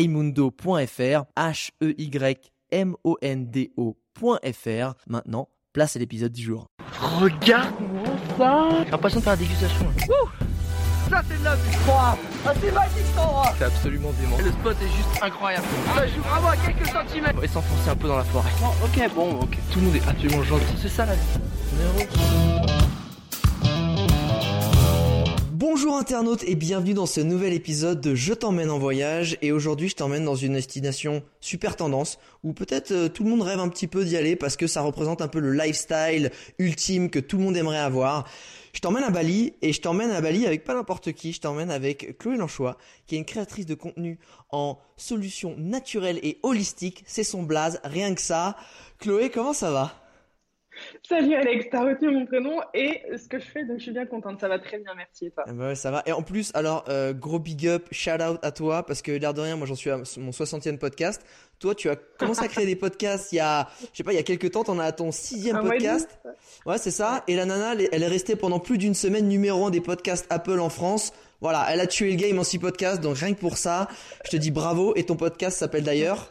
heymundo.fr, H-E-Y-M-O-N-D-O.fr. Maintenant, place à l'épisode du jour. Regarde-moi ça J'ai l'impression de faire la dégustation. Ça c'est de la vie Ah c'est magique cet endroit C'est absolument dément. Le spot est juste incroyable Ça joue vraiment à quelques centimètres On va s'enfoncer un peu dans la forêt. Oh, ok bon ok Tout le monde est absolument gentil. C'est ça la vie Bonjour internautes et bienvenue dans ce nouvel épisode de Je t'emmène en voyage et aujourd'hui je t'emmène dans une destination super tendance où peut-être euh, tout le monde rêve un petit peu d'y aller parce que ça représente un peu le lifestyle ultime que tout le monde aimerait avoir. Je t'emmène à Bali et je t'emmène à Bali avec pas n'importe qui, je t'emmène avec Chloé Lanchois qui est une créatrice de contenu en solutions naturelles et holistiques, c'est son blaze, rien que ça. Chloé, comment ça va? Salut Alex, t'as retenu mon prénom et ce que je fais, donc je suis bien contente. Ça va très bien, merci et toi Ah bah ouais, ça va. Et en plus, alors, euh, gros big up, shout out à toi, parce que l'air de rien, moi j'en suis à mon 60e podcast. Toi, tu as commencé à créer des podcasts il y a, je sais pas, il y a quelques temps, t'en as à ton sixième podcast. Ouais, c'est ça. Et la nana, elle est- elle est restée pendant plus d'une semaine numéro un des podcasts Apple en France. Voilà, elle a tué le game en six podcasts, donc rien que pour ça, je te dis bravo. Et ton podcast s'appelle d'ailleurs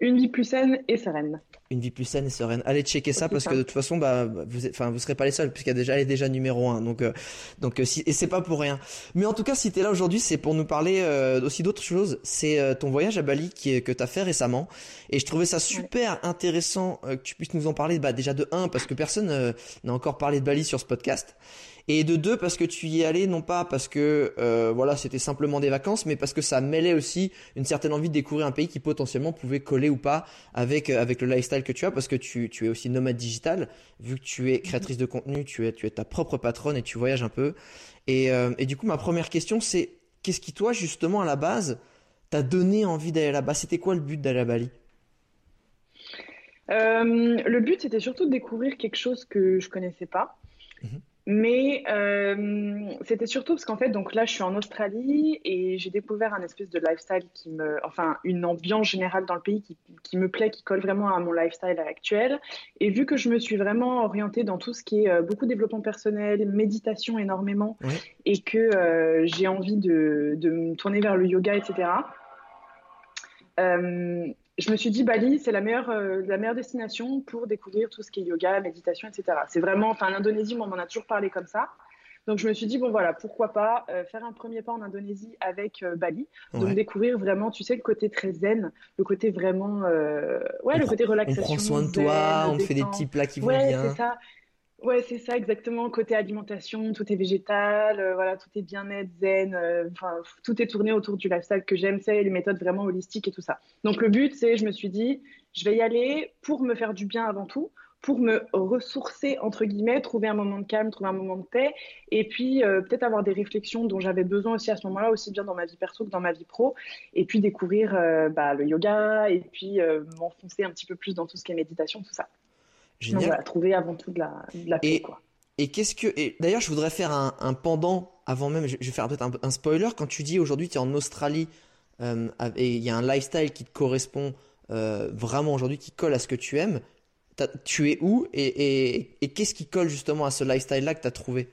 Une vie plus saine et sereine. Une vie plus saine et sereine. Allez checker ça C'est parce ça. que de toute façon, bah, vous, enfin, vous serez pas les seuls puisqu'il y a déjà, elle est déjà numéro un. Donc, euh, donc, euh, si, et c'est pas pour rien. Mais en tout cas, si t'es là aujourd'hui, c'est pour nous parler euh, aussi d'autres choses. C'est euh, ton voyage à Bali qui est, que t'as fait récemment. Et je trouvais ça super intéressant euh, que tu puisses nous en parler. Bah, déjà de un parce que personne euh, n'a encore parlé de Bali sur ce podcast. Et de deux parce que tu y es allé non pas parce que euh, voilà c'était simplement des vacances, mais parce que ça mêlait aussi une certaine envie de découvrir un pays qui potentiellement pouvait coller ou pas avec euh, avec le lifestyle que tu as parce que tu, tu es aussi nomade digital vu que tu es créatrice de contenu, tu es tu es ta propre patronne et tu voyages un peu. Et euh, et du coup ma première question c'est qu'est-ce qui toi justement à la base t'a donné envie d'aller là-bas? C'était quoi le but d'aller à Bali? Euh, le but, c'était surtout de découvrir quelque chose que je connaissais pas. Mhm. Mais euh, c'était surtout parce qu'en fait, donc là, je suis en Australie et j'ai découvert un espèce de lifestyle qui me, enfin, une ambiance générale dans le pays qui, qui me plaît, qui colle vraiment à mon lifestyle actuel. Et vu que je me suis vraiment orientée dans tout ce qui est euh, beaucoup développement personnel, méditation énormément, et que euh, j'ai envie de, de me tourner vers le yoga, etc. Je me suis dit Bali, c'est la meilleure, euh, la meilleure destination pour découvrir tout ce qui est yoga, méditation, etc. C'est vraiment, enfin, l'Indonésie, on m'en a toujours parlé comme ça. Donc, je me suis dit, bon, voilà, pourquoi pas euh, faire un premier pas en Indonésie avec euh, Bali. Donc, découvrir vraiment, tu sais, le côté très zen, le côté vraiment, ouais, On le prend- côté On relaxation. prend soin de zen, toi, on te fait des petits plats qui vont Ouais, bien. c'est ça. Ouais, c'est ça, exactement. Côté alimentation, tout est végétal, euh, voilà, tout est bien-être, zen, euh, tout est tourné autour du lifestyle que j'aime, c'est les méthodes vraiment holistiques et tout ça. Donc, le but, c'est, je me suis dit, je vais y aller pour me faire du bien avant tout, pour me ressourcer, entre guillemets, trouver un moment de calme, trouver un moment de paix, et puis euh, peut-être avoir des réflexions dont j'avais besoin aussi à ce moment-là, aussi bien dans ma vie perso que dans ma vie pro, et puis découvrir bah, le yoga, et puis m'enfoncer un petit peu plus dans tout ce qui est méditation, tout ça. Donc Génial. voilà, trouver avant tout de la, de la paix, Et- quoi. Et qu'est-ce que et d'ailleurs je voudrais faire un, un pendant avant même je, vais faire peut-être un, un spoiler quand tu dis aujourd'hui tu es en Australie euh, et il y a un lifestyle qui te correspond euh, vraiment aujourd'hui qui colle à ce que tu aimes tu es où et, et, et qu'est-ce qui colle justement à ce lifestyle là que tu as trouvé?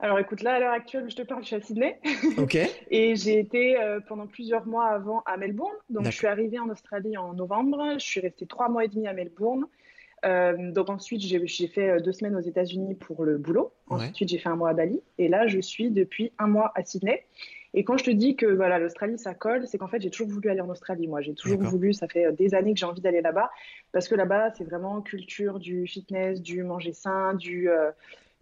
Alors écoute, là à l'heure actuelle, je te parle, je suis à Sydney Ok et j'ai été euh, pendant plusieurs mois avant à Melbourne. Donc je suis arrivée en Australie en novembre, je suis restée trois mois et demi à Melbourne. Euh, donc ensuite, j'ai fait euh, deux semaines aux États-Unis pour le boulot. Ouais. Ensuite, j'ai fait un mois à Bali et là, je suis depuis un mois à Sydney. Et quand je te dis que voilà, l'Australie, ça colle, c'est qu'en fait, j'ai toujours voulu aller en Australie. Moi, j'ai toujours voulu, ça fait euh, des années que j'ai envie d'aller là-bas parce que là-bas, c'est vraiment culture du fitness, du manger sain, du, euh,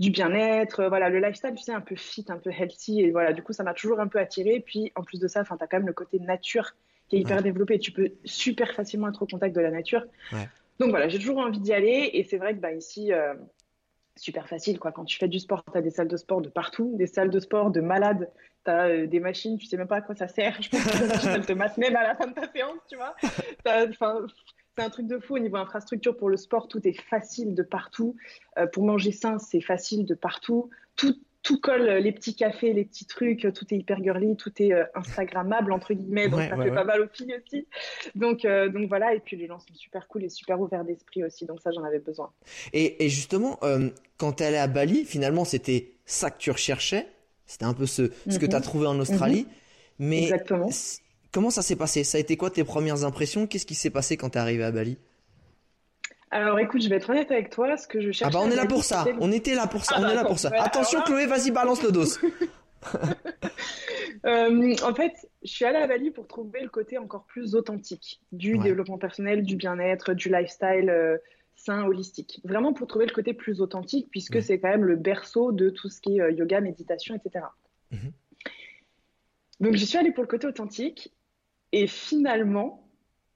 du bien-être. Voilà, le lifestyle, tu sais, un peu fit, un peu healthy. Et voilà, du coup, ça m'a toujours un peu attiré. Puis en plus de ça, tu as quand même le côté nature qui est hyper Ouais. développé. Tu peux super facilement être au contact de la nature. Ouais. Donc voilà, j'ai toujours envie d'y aller. Et c'est vrai que bah, ici, euh, super facile. Quoi. Quand tu fais du sport, tu as des salles de sport de partout, des salles de sport de malades. Tu euh, des machines, tu sais même pas à quoi ça sert. Je pense que te matent même à la fin de ta séance, tu vois. C'est un truc de fou au niveau infrastructure pour le sport. Tout est facile de partout. Euh, pour manger sain, c'est facile de partout. Tout, tout colle, les petits cafés, les petits trucs, tout est hyper girly, tout est euh, Instagrammable, entre guillemets, donc ça fait pas mal aux filles aussi. Donc, euh, donc voilà, et puis les gens sont super cool et super ouverts d'esprit aussi, donc ça j'en avais besoin. Et, et justement, euh, quand tu allais à Bali, finalement c'était ça que tu recherchais, c'était un peu ce, ce que tu as mhm. trouvé en Australie, mhm. mais Exactement. comment ça s'est passé? Ça a été quoi tes premières impressions? Qu'est-ce qui s'est passé quand tu es arrivé à Bali? Alors écoute, je vais être honnête avec toi, ce que je cherche. Ah bah on est là pour ça, on était là pour ça, ah, on est là pour ça. Attention Chloé, vas-y balance le dos. euh, en fait, je suis allée à Bali pour trouver le côté encore plus authentique du développement personnel, du bien-être, du lifestyle euh, sain, holistique. Vraiment pour trouver le côté plus authentique, puisque c'est quand même le berceau de tout ce qui est euh, yoga, méditation, etc. Mhm. Donc j'y suis allée pour le côté authentique, et finalement,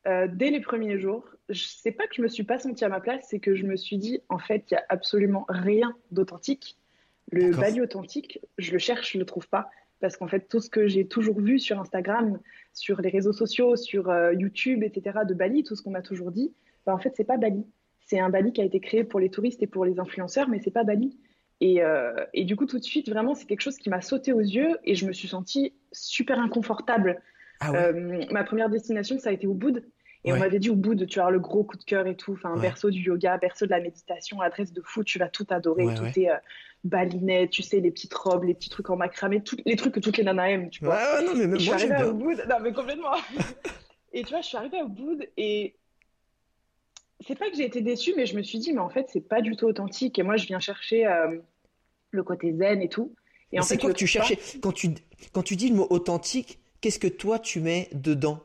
dès les premiers jours, je sais pas que je me suis pas sentie à ma place, c'est que je me suis dit, en fait, il y a absolument rien d'authentique. Le Bali authentique, je le cherche, je le trouve pas. Parce qu'en fait, tout ce que j'ai toujours vu sur Instagram, sur les réseaux sociaux, sur euh, YouTube, etc., de Bali, tout ce qu'on m'a toujours dit, bah, en fait, c'est pas Bali. C'est un Bali qui a été créé pour les touristes et pour les influenceurs, mais c'est pas Bali. Et, euh, et, du coup, tout de suite, vraiment, c'est quelque chose qui m'a sauté aux yeux et je me suis sentie super inconfortable. Ah euh, ma première destination, ça a été au Et on m'avait dit au bout de tu as le gros coup de cœur et tout, enfin berceau du yoga, berceau de la méditation, adresse de fou, tu vas tout adorer, tout est euh, tu sais les petites robes, les petits trucs en macramé, tout, les trucs que toutes les nanas aiment, tu vois. Ouais, non mais même je suis arrivée au bout, non mais complètement. et tu vois, je suis arrivée au bout et c'est pas que j'ai été déçue, mais je me suis dit mais en fait c'est pas du tout authentique. Et moi je viens chercher euh, le côté zen et tout. Et en fait, quoi que tu cherchais quand tu quand tu dis le mot authentique, qu'est-ce que toi tu mets dedans?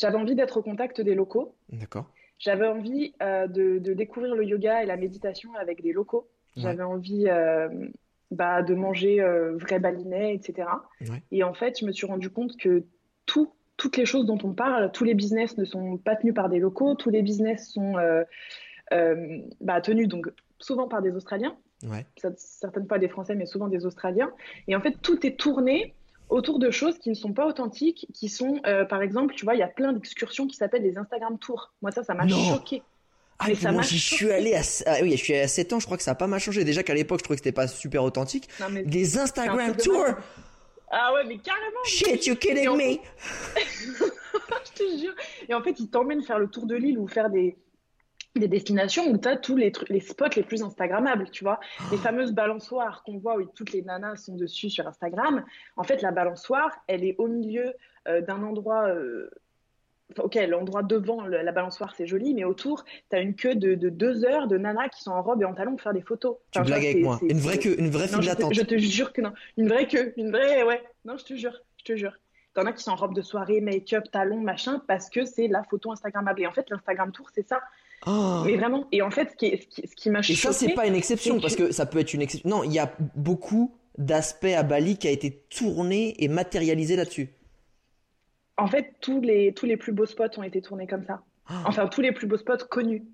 J'avais envie d'être au contact des locaux. D'accord. J'avais envie euh, de, découvrir le yoga et la méditation avec des locaux. J'avais envie euh, bah, de manger euh, vrai balinais, etc. Et en fait, je me suis rendu compte que tout, toutes les choses dont on parle, tous les business ne sont pas tenus par des locaux, tous les business sont bah, tenus donc souvent par des Australiens. Certaines fois des Français, mais souvent des Australiens. Et en fait, tout est tourné autour de choses qui ne sont pas authentiques, qui sont, euh, par exemple, tu vois, il y a plein d'excursions qui s'appellent des Instagram Tours. Moi, ça, ça m'a choqué. Ah, mais ça j'y suis allé à, ah, oui, je suis allé à 7 ans, je crois que ça a pas mal changé. Déjà qu'à l'époque, je trouvais que c'était pas super authentique. des Instagram Tours. Ah ouais, mais carrément. Shit, you kidding me? je te jure. Et en fait, ils t'emmènent faire le tour de l'île ou faire des, des destinations où tu as tous les, les spots les plus Instagrammables, tu vois. Les fameuses balançoires qu'on voit où toutes les nanas sont dessus sur Instagram. En fait, la balançoire, elle est au milieu euh, d'un endroit. Euh, ok, l'endroit devant la balançoire, c'est joli, mais autour, tu as une queue de, deux heures de nanas qui sont en robe et en talons pour faire des photos. tu blagues avec moi. Une vraie queue, une vraie file d'attente. Je te jure que non. Une vraie queue, une vraie, ouais. Non, je te jure, je te jure. T'en as qui sont en robe de soirée, make-up, talons, machin, parce que c'est la photo Instagrammable. Et en fait, l'Instagram Tour, c'est ça. Oh. Mais vraiment. Et en fait, ce qui, ce qui, m'a choqué. Et ça, c'est pas une exception, parce que... ça peut être une exception. Non, il y a beaucoup d'aspects à Bali qui a été tourné et matérialisé là-dessus. En fait, tous les, tous les plus beaux spots ont été tournés comme ça. Oh. Enfin, tous les plus beaux spots connus.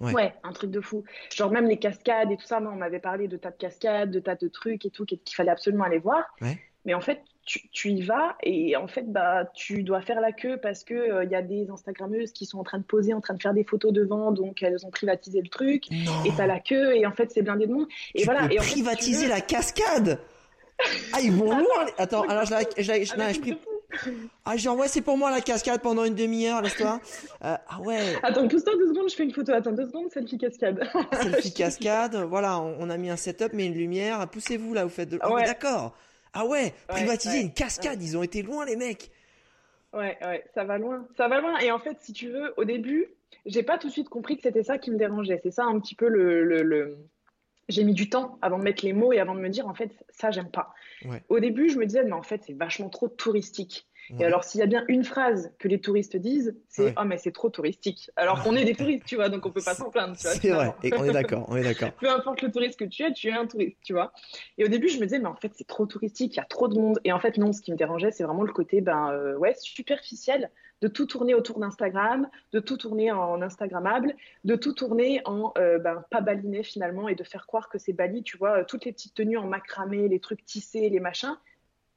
Ouais. un truc de fou. Genre même les cascades et tout ça, moi on m'avait parlé de tas de cascades, de tas de trucs et tout qu'il fallait absolument aller voir. Ouais. Mais en fait, tu, y vas et en fait, bah, tu dois faire la queue parce que il euh, y a des Instagrammeuses qui sont en train de poser, en train de faire des photos devant, donc elles ont privatisé le truc. Et t'as la queue et en fait, c'est blindé de monde. Et voilà. et privatiser la cascade. Ah, ils vont loin. Attends, alors je la, je, je, ah, prie... Ah, genre, ouais, c'est pour moi la cascade pendant une demi-heure, laisse-toi. Euh, ah ouais. Attends, pousse-toi deux secondes, je fais une photo. Attends deux secondes, selfie cascade. selfie cascade, voilà, on, a mis un setup, mais une lumière. Poussez-vous là, vous faites de. Ah ouais. d'accord. Ah ouais, privatiser une cascade, ils ont été loin les mecs. Ouais, ouais, ça va loin. Ça va loin. Et en fait, si tu veux, au début, j'ai pas tout de suite compris que c'était ça qui me dérangeait. C'est ça un petit peu le. le, J'ai mis du temps avant de mettre les mots et avant de me dire, en fait, ça, j'aime pas. Au début, je me disais, mais en fait, c'est vachement trop touristique. Et alors, s'il y a bien une phrase que les touristes disent, c'est Ouais. Oh, mais c'est trop touristique. Alors qu'on est des touristes, tu vois, donc on peut pas s'en plaindre. C'est vrai, et on est d'accord, on est d'accord. Peu importe le touriste que tu es, tu es un touriste, tu vois. Et au début, je me disais, mais en fait, c'est trop touristique, il y a trop de monde. Et en fait, non, ce qui me dérangeait, c'est vraiment le côté, ben, euh, ouais, superficiel de tout tourner autour d'Instagram, de tout tourner en Instagrammable, de tout tourner en euh, ben, pas baliné finalement et de faire croire que c'est Bali, tu vois, euh, toutes les petites tenues en macramé, les trucs tissés, les machins.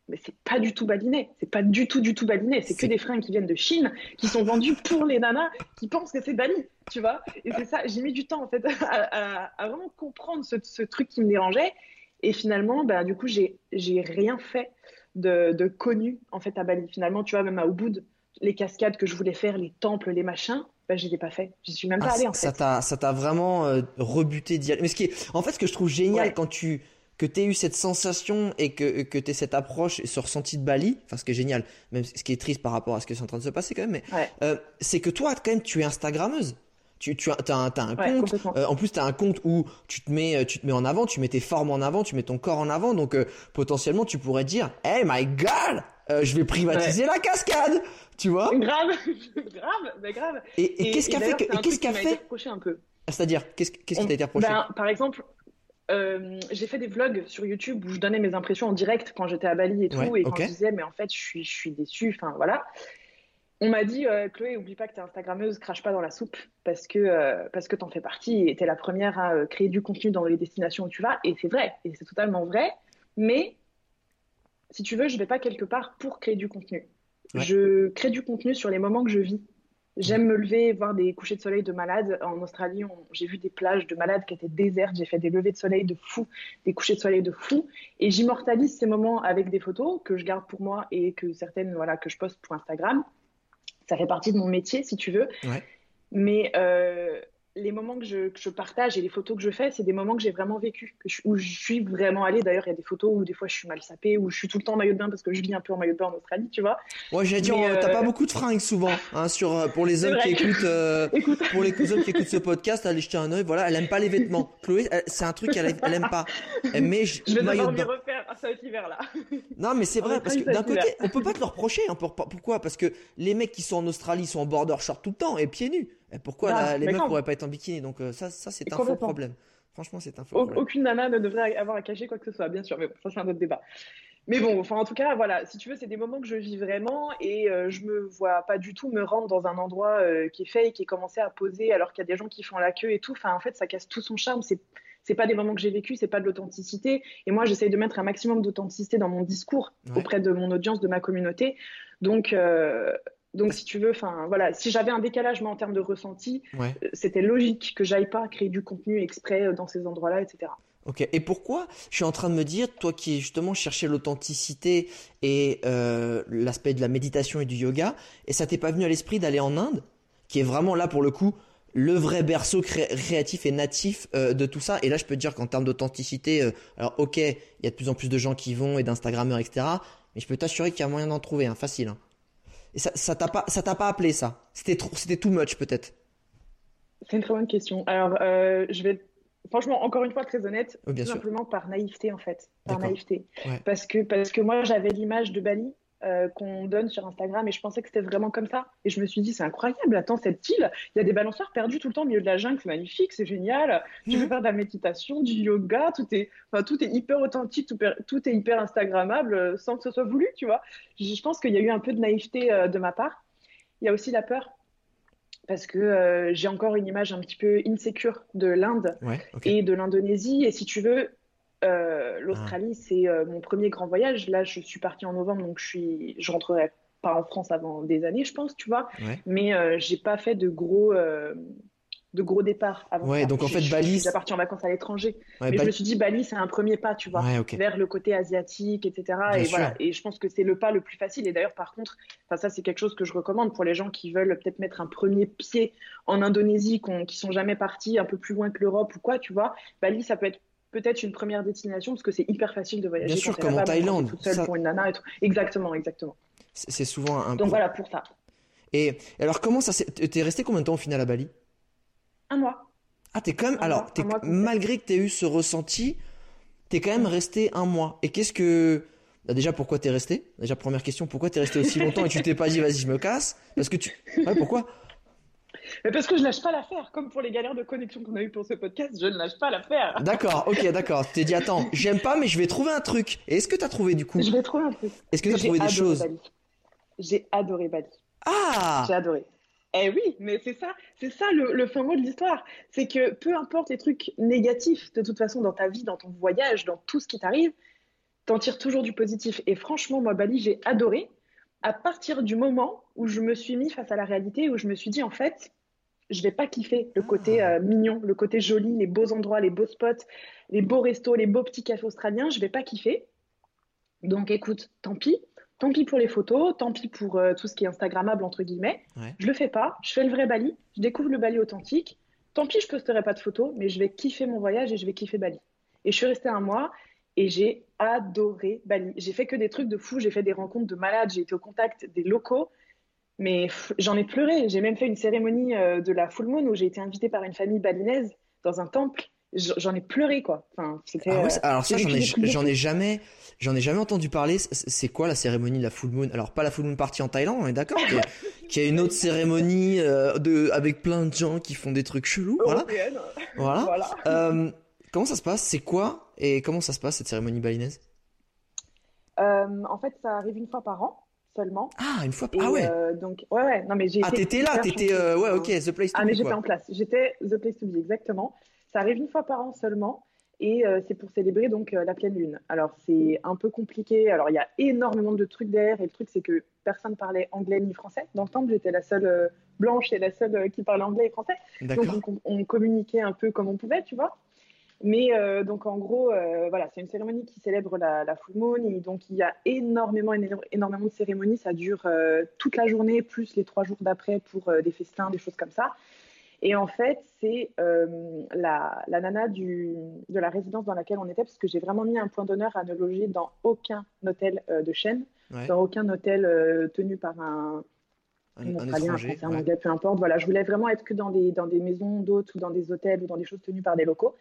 Mais c'est pas du tout baliné, c'est pas du tout, du tout baliné. C'est que des fringues qui viennent de Chine, qui sont vendues pour les nanas qui pensent que c'est Bali, tu vois. Et c'est ça, j'ai mis du temps en fait à, à- à vraiment comprendre ce, ce truc qui me dérangeait. Et finalement, bah, du coup, j'ai rien fait de, de connu en fait à Bali. Finalement, tu vois, même à Ubud, les cascades que je voulais faire, les temples, les machins, bah, je les ai pas fait. J'y suis même pas Ah, allée en ça fait. t'a, ça t'a vraiment euh, rebuté d'y aller. Mais ce qui est, en fait, ce que je trouve génial Ouais. quand tu, que t'aies eu cette sensation et que, que t'aies cette approche et ce ressenti de Bali, enfin, ce qui est génial, même ce qui est triste par rapport à ce qui est en train de se passer quand même, mais, Ouais. euh, c'est que toi, quand même, tu es Instagrammeuse. Tu, tu as, un, t'as un Ouais, compte. Euh, en plus, tu as un compte où tu te mets, euh, tu te mets en avant, tu mets tes formes en avant, tu mets ton corps en avant. Donc, euh, potentiellement, tu pourrais dire, Hey my God, euh, je vais privatiser la cascade, tu vois? Grave, grave, bah, grave. Et, et qu'est-ce qui a fait qu'est-ce truc qui a m'a été fait, un peu. c'est-à-dire, qu'est-ce, qu'est-ce qui t'a été reproché? Ben, par exemple, euh, j'ai fait des vlogs sur YouTube où je donnais mes impressions en direct quand j'étais à Bali et tout, Ouais, et quand je disais, mais en fait, je suis, je suis déçue, enfin voilà. On m'a dit, euh, Chloé, oublie pas que t'es Instagrammeuse, crache pas dans la soupe, parce que, euh, parce que t'en fais partie et t'es la première à créer du contenu dans les destinations où tu vas, et c'est vrai, et c'est totalement vrai, mais si tu veux, je vais pas quelque part pour créer du contenu. Ouais. Je crée du contenu sur les moments que je vis. J'aime me lever, voir des couchers de soleil de malades. En Australie, j'ai vu des plages de malades qui étaient désertes. J'ai fait des levées de soleil de fou, des couchers de soleil de fou. Et j'immortalise ces moments avec des photos que je garde pour moi et que certaines, voilà, que je poste pour Instagram. Ça fait partie de mon métier, si tu veux. Ouais. Mais euh, les moments que je, que je partage et les photos que je fais, c'est des moments que j'ai vraiment vécu, que je- où je suis vraiment allée. D'ailleurs, il y a des photos où des fois je suis mal sapée, où je suis tout le temps en maillot de bain parce que je vis un peu en maillot de bain en Australie, tu vois. Ouais, Mais, euh, t'as euh, pas beaucoup de fringues souvent, hein, sur, euh, pour les hommes qui écoutent, euh, Écoute, pour les hommes qui écoutent ce podcast, allez jeter un œil, voilà, elle aime pas les vêtements. Chloé, c'est un truc qu'elle elle aime pas. Elle met j- je vais maillot de bain. refaire à cet hiver-là. Non, mais c'est vrai, parce que d'un côté, on peut pas te le reprocher, hein, pour- pour- pourquoi? Parce que les mecs qui sont en Australie sont en border short tout le temps et pieds nus. Et pourquoi Ah, là, les meufs pourraient pas être en bikini? Donc, euh, ça, ça, c'est un faux problème. Franchement, c'est un faux Au- problème. Aucune nana ne devrait avoir à cacher quoi que ce soit, bien sûr, mais bon, ça c'est un autre débat. Mais bon, enfin en tout cas, voilà, si tu veux, c'est des moments que je vis vraiment et euh, je me vois pas du tout me rendre dans un endroit euh, qui est fake, qui est commencé à poser alors qu'il y a des gens qui font la queue et tout. Enfin, en fait, ça casse tout son charme. C'est c'est pas des moments que j'ai vécu, c'est pas de l'authenticité. Et moi, j'essaye de mettre un maximum d'authenticité dans mon discours Ouais. auprès de mon audience, de ma communauté. Donc, euh, donc si tu veux, enfin voilà, si j'avais un décalage moi en termes de ressenti, Ouais. euh, c'était logique que j'aille pas créer du contenu exprès euh, dans ces endroits-là, etc. Ok. Et pourquoi je suis en train de me dire, toi qui justement cherchais l'authenticité et euh, l'aspect de la méditation et du yoga, et ça t'est pas venu à l'esprit d'aller en Inde, qui est vraiment là pour le coup le vrai berceau cré- créatif et natif euh, de tout ça? Et là, je peux te dire qu'en termes d'authenticité, euh, alors ok, il y a de plus en plus de gens qui vont et d'instagrammeurs, etc. Mais je peux t'assurer qu'il y a moyen d'en trouver, hein, facile. hein. Et ça, ça t'a pas, ça t'a pas appelé ça? C'était trop, c'était too much peut-être. C'est une très bonne question. Alors, euh, je vais franchement, encore une fois, très honnête, bien tout sûr. simplement par naïveté, en fait. Par naïveté. Ouais. Parce que, parce que moi, j'avais l'image de Bali euh, qu'on donne sur Instagram et je pensais que c'était vraiment comme ça. Et je me suis dit, c'est incroyable, attends, cette île, il y a des balanceurs perdus tout le temps au milieu de la jungle, c'est magnifique, c'est génial. Tu Mhm. peux faire de la méditation, du yoga, tout est, enfin, tout est hyper authentique, tout, est hyper Instagrammable euh, sans que ce soit voulu, tu vois. Je, je pense qu'il y a eu un peu de naïveté euh, de ma part. Il y a aussi la peur. Parce que euh, j'ai encore une image un petit peu insécure de l'Inde Ouais. Et de l'Indonésie. Et si tu veux, euh, l'Australie, c'est euh, mon premier grand voyage. Là, je suis partie en novembre, donc je suis, je rentrerai pas en France avant des années, je pense, tu vois. Ouais. Mais euh, j'ai pas fait de gros, euh, de gros départs avant Ouais, ça. donc en fait, je, Bali, Je suis partie en vacances à l'étranger. Ouais, Mais je me suis dit, Bali, c'est un premier pas, tu vois Ouais, vers le côté asiatique, etc. Bien et sûr. voilà. Et je pense que c'est le pas le plus facile. Et d'ailleurs, par contre, ça, c'est quelque chose que je recommande pour les gens qui veulent peut-être mettre un premier pied en Indonésie, qu'on- qui sont jamais partis un peu plus loin que l'Europe ou quoi, tu vois. Bali, ça peut être peut-être une première destination parce que c'est hyper facile de voyager. Bien sûr, comme en Thaïlande. toute seule Ça- pour une nana et tout. Exactement, exactement. C'est souvent un. Donc voilà pour ça. Et alors, comment ça s'est. T'es resté combien de temps au final à Bali? Un mois. Ah, t'es quand même. Un Alors, mois, t'es- un mois complet. malgré que t'aies eu ce ressenti, t'es quand même resté un mois. Et qu'est-ce que. Bah, déjà, pourquoi t'es resté? Déjà, première question, pourquoi t'es resté aussi longtemps et tu t'es pas dit, vas-y, je me casse? Parce que tu. Ouais, pourquoi? Mais parce que je lâche pas l'affaire. Comme pour les galères de connexion qu'on a eu pour ce podcast, je ne lâche pas l'affaire. D'accord, ok, d'accord. Tu t'es dit, attends, j'aime pas, mais je vais trouver un truc. Et est-ce que t'as trouvé du coup Je vais trouver un truc. Est-ce que t'as trouvé des choses Bali. J'ai adoré Bali. Ah J'ai adoré. Eh oui, mais c'est ça, c'est ça le, le fin mot de l'histoire. C'est que peu importe les trucs négatifs, de toute façon, dans ta vie, dans ton voyage, dans tout ce qui t'arrive, t'en tires toujours du positif. Et franchement, moi, Bali, j'ai adoré à partir du moment où je me suis mis face à la réalité, où je me suis dit, en fait, je vais pas kiffer le côté euh, mignon, le côté joli, les beaux endroits, les beaux spots, les beaux restos, les beaux petits cafés australiens, je vais pas kiffer. Donc écoute, tant pis. Tant pis pour les photos, tant pis pour euh, tout ce qui est Instagrammable, entre guillemets. Ouais. Je le fais pas, je fais le vrai Bali, je découvre le Bali authentique. Tant pis, je posterai pas de photos, mais je vais kiffer mon voyage et je vais kiffer Bali. Et je suis restée un mois et j'ai adoré Bali. J'ai fait que des trucs de fou, j'ai fait des rencontres de malades, j'ai été au contact des locaux, mais j'en ai pleuré. J'ai même fait une cérémonie euh, de la full moon où j'ai été invitée par une famille balinaise dans un temple. J'en ai pleuré quoi. Enfin. Ah ouais, euh, alors ça, j'en ai, j'en jamais, j'en ai jamais entendu parler. C'est- quoi la cérémonie de la full moon? Alors pas la full moon party en Thaïlande, on est d'accord Qu'il y, a- une autre cérémonie euh, de, avec plein de gens qui font des trucs chelous, voilà. Européenne. Voilà. Voilà. Euh, comment ça se passe? C'est quoi? Et comment ça se passe cette cérémonie balinaise? En fait, ça arrive une fois par an seulement. Ah, une fois. Et, Ah ouais. euh, donc, ouais, ouais. Non, mais j'ai ah, t'étais là, t'étais. euh, ouais, ok, the place to Ah, mais be, j'étais quoi. en place. J'étais The Place to Be, exactement. Ça arrive une fois par an seulement. Et euh, c'est pour célébrer donc la pleine lune. Alors c'est un peu compliqué. Alors il y a énormément de trucs derrière. Et le truc c'est que personne parlait anglais ni français. Dans le temple, j'étais la seule blanche et la seule qui parlait anglais et français. Donc on communiquait un peu comme on pouvait, tu vois. Mais euh, donc en gros, euh, voilà, c'est une cérémonie qui célèbre la, la full moon. Et donc il y a énormément, éno- énormément de cérémonies. Ça dure euh, toute la journée, plus les trois jours d'après pour des festins, des choses comme ça. Et en fait, c'est la, la nana du, de la résidence dans laquelle on était, parce que j'ai vraiment mis un point d'honneur à ne loger dans aucun hôtel de chaîne, Ouais. dans aucun hôtel tenu par un, Un, un un Australien, un étranger. Un ouais. Anglais, peu importe. Voilà, je voulais vraiment être que dans des, dans des maisons d'hôtes ou dans des hôtels ou dans des choses tenues par des locaux.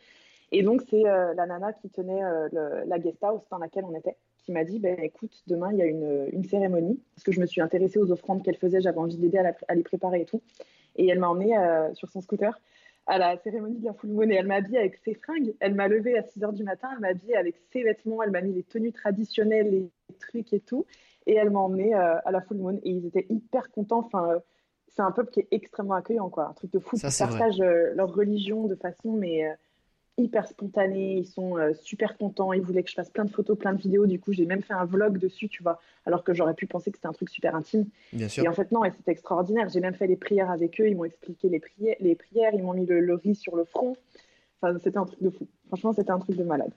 Et donc, c'est euh, la nana qui tenait euh, le- la guest house dans laquelle on était qui m'a dit ben, écoute, demain, il y a une, une cérémonie. Parce que je me suis intéressée aux offrandes qu'elle faisait, j'avais envie d'aider à, la- à les préparer et tout. Et elle m'a emmenée euh, sur son scooter à la cérémonie de la full moon et elle m'a habillée avec ses fringues. Elle m'a levée à 6 h du matin, elle m'a habillée avec ses vêtements, elle m'a mis les tenues traditionnelles, les trucs et tout. Et elle m'a emmenée euh, à la full moon et ils étaient hyper contents. Enfin, c'est un peuple qui est extrêmement accueillant, quoi. Un truc de fou. Ils partagent leur religion de façon, mais hyper spontanée. Ils sont euh, super contents. Ils voulaient que je fasse plein de photos, plein de vidéos. Du coup, j'ai même fait un vlog dessus, tu vois. Alors que j'aurais pu penser que c'était un truc super intime. Bien Et sûr. en fait, non, et c'était extraordinaire. J'ai même fait les prières avec eux. Ils m'ont expliqué les prières, les prières. Ils m'ont mis le, le riz sur le front. Enfin, c'était un truc de fou. Franchement, c'était un truc de malade.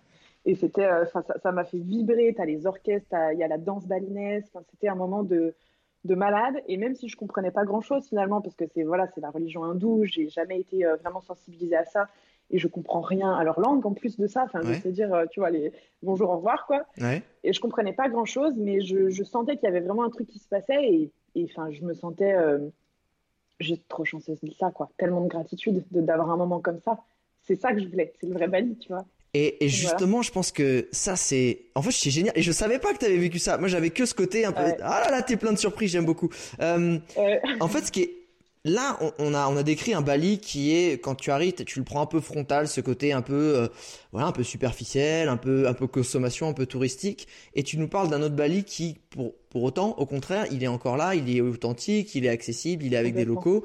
Et c'était, euh, ça m'a fait vibrer. T'as les orchestres, il y a la danse balinaise. C'était un moment de, de malade. Et même si je comprenais pas grand-chose finalement, parce que c'est voilà, c'est la religion hindoue, j'ai jamais été euh, vraiment sensibilisée à ça. Et je comprends rien à leur langue en plus de ça. Enfin, Ouais. je sais dire, euh, tu vois, les bonjour, au revoir, quoi Ouais. et je comprenais pas grand chose, mais je, je sentais qu'il y avait vraiment un truc qui se passait et, enfin, je me sentais euh, juste trop chanceuse de ça, quoi. Tellement de gratitude de- d'avoir un moment comme ça. C'est ça que je voulais, c'est le vrai Bali, tu vois. Et, et Voilà. justement, je pense que ça, c'est. En fait, c'est génial. Et je savais pas que t'avais vécu ça. Moi, j'avais que ce côté un peu. Ouais. Ah là là, t'es plein de surprises, j'aime beaucoup. Euh, Euh, en fait, ce qui est. Là, on, on a, on a décrit un Bali qui est, quand tu arrives, tu le prends un peu frontal, ce côté un peu, euh, voilà, un peu superficiel, un peu, un peu consommation, un peu touristique. Et tu nous parles d'un autre Bali qui, pour, pour autant, au contraire, il est encore là, il est authentique, il est accessible, il est avec des locaux.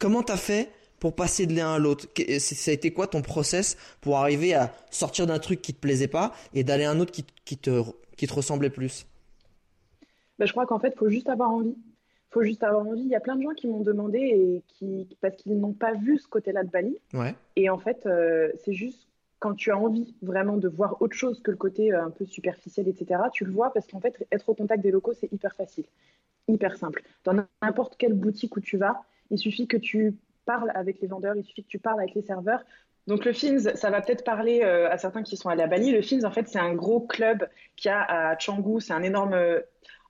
Comment t'as fait pour passer de l'un à l'autre? Ça a été quoi ton process pour arriver à sortir d'un truc qui te plaisait pas et d'aller à un autre qui, qui te, qui te ressemblait plus? Ben, je crois qu'en fait, il faut juste avoir envie. Faut juste avoir envie. Il y a plein de gens qui m'ont demandé et qui, parce qu'ils n'ont pas vu ce côté-là de Bali. Ouais. Et en fait, euh, c'est juste quand tu as envie vraiment de voir autre chose que le côté euh, un peu superficiel, etc., tu le vois parce qu'en fait, être au contact des locaux, c'est hyper facile, hyper simple. Dans n'importe quelle boutique où tu vas, il suffit que tu parles avec les vendeurs, il suffit que tu parles avec les serveurs. Donc le Fins, ça va peut-être parler euh, à certains qui sont allés à Bali. Le Fins, en fait, c'est un gros club qu'il y a à Canggu. C'est un énorme,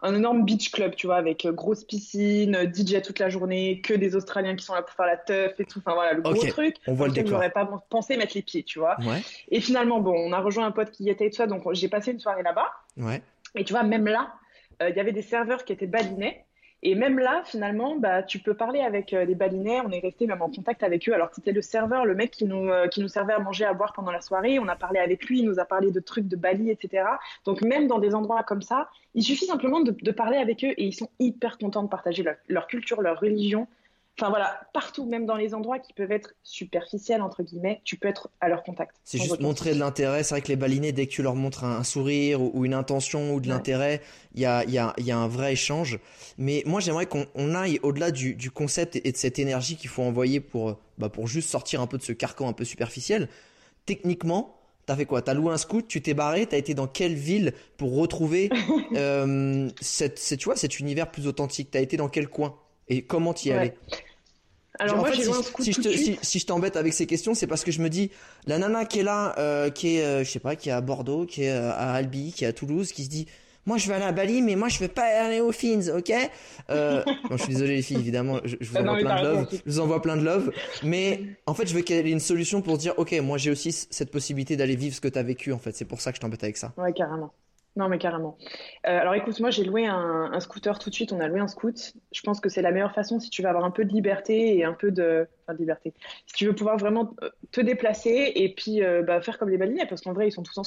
un énorme beach club, tu vois, avec euh, grosse piscine, euh, DJ toute la journée, que des Australiens qui sont là pour faire la teuf et tout. Enfin voilà, le gros truc. on voit le décor. J'aurais pas pensé mettre les pieds, tu vois. Ouais. Et finalement, bon, on a rejoint un pote qui y était et tout ça, donc j'ai passé une soirée là-bas. Ouais. Et tu vois, même là, euh, il y avait des serveurs qui étaient balinais. Et même là, finalement, bah, tu peux parler avec euh, des balinais. On est resté même en contact avec eux. Alors, c'était le serveur, le mec qui nous, euh, qui nous servait à manger, à boire pendant la soirée. On a parlé avec lui, il nous a parlé de trucs de Bali, etc. Donc, même dans des endroits comme ça, il suffit simplement de, de parler avec eux et ils sont hyper contents de partager leur culture, leur religion. Enfin voilà, partout, même dans les endroits qui peuvent être superficiels, entre guillemets, tu peux être à leur contact. C'est juste montrer de l'intérêt. C'est vrai que les balinés, dès que tu leur montres un, un sourire ou, ou une intention ou de Ouais. l'intérêt, il y a, il y, a, il y a un vrai échange. Mais moi, j'aimerais qu'on on aille au-delà du, du concept et de cette énergie qu'il faut envoyer pour, euh, bah, pour juste sortir un peu de ce carcan un peu superficiel. Techniquement, t'as fait quoi? T'as loué un scoot, tu t'es barré, t'as été dans quelle ville pour retrouver euh, cette, cette, tu vois, cet univers plus authentique? T'as été dans quel coin? Et comment Ouais. allais Alors en moi, fait, si, si je te- si- je t'embête avec ces questions, c'est parce que je me dis, la nana qui est là, euh, qui est, euh, je sais pas, qui est à Bordeaux, qui est euh, à Albi, qui est à Toulouse, qui se dit, moi je vais aller à Bali, mais moi je vais pas aller aux Fins, ok? Non, je suis désolé les filles, évidemment, je, je vous Ah non, envoie plein de love, je vous envoie plein de love, mais en fait je veux qu'elle ait une solution pour dire, ok, moi j'ai aussi cette possibilité d'aller vivre ce que t'as vécu, en fait, c'est pour ça que je t'embête avec ça. Ouais, carrément. Non, mais carrément. Euh, alors écoute, moi j'ai loué un, un scooter tout de suite, on a loué un scoot. Je pense que c'est la meilleure façon si tu veux avoir un peu de liberté et un peu de... Enfin, de liberté. Si tu veux pouvoir vraiment euh, te déplacer et puis euh, bah, faire comme les balinais, parce qu'en vrai ils sont tous en.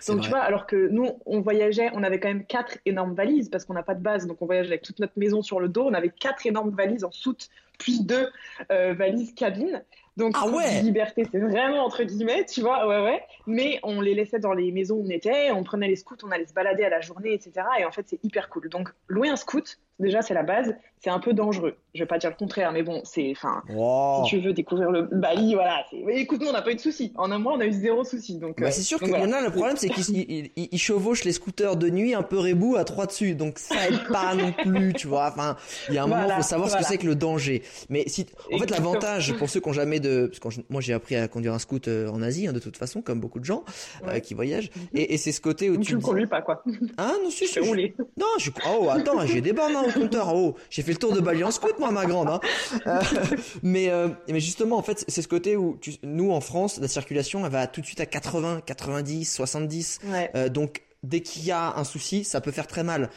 C'est Donc vrai. tu vois, alors que nous on voyageait, on avait quand même quatre énormes valises parce qu'on n'a pas de base, donc on voyage avec toute notre maison sur le dos. On avait quatre énormes valises en soute, plus deux euh, valises cabine. Donc Ah ouais liberté, c'est vraiment entre guillemets, tu vois, ouais ouais. Mais on les laissait dans les maisons où on était, on prenait les scouts, on allait se balader à la journée, etc. Et en fait c'est hyper cool. Donc louer un scout, déjà c'est la base. C'est un peu dangereux. Je vais pas dire le contraire, mais bon, c'est, enfin, Wow. si tu veux découvrir le Bali, voilà. c'est- Mais écoute, nous on n'a pas eu de soucis. En un mois, on a eu zéro souci. Donc Bah, euh, c'est sûr qu'il y en a, le problème c'est qu'ils ils, ils- ils chevauchent les scooters de nuit un peu rebou à trois dessus, donc ça aide pas non plus, tu vois. Enfin, il y a un moment, Voilà, faut savoir ce que c'est que le danger. Mais si, en fait, l'avantage pour ceux qui ont jamais de, parce que je- moi j'ai appris à conduire un scoot euh, en Asie, hein, de toute façon, comme beaucoup de gens euh, qui voyagent, et, et c'est ce côté où tu tu ne conduis pas, quoi. ah non, si, Tu si, je- non, je oh attends, j'ai des bornes hein, au compteur. Oh, j'ai fait le tour de Bali en scoot moi ma grande. Hein. Euh, mais euh, mais justement en fait c'est ce côté où tu, nous en France la circulation elle va tout de suite à 80, 90, 70. Ouais. Euh, donc dès qu'il y a un souci ça peut faire très mal.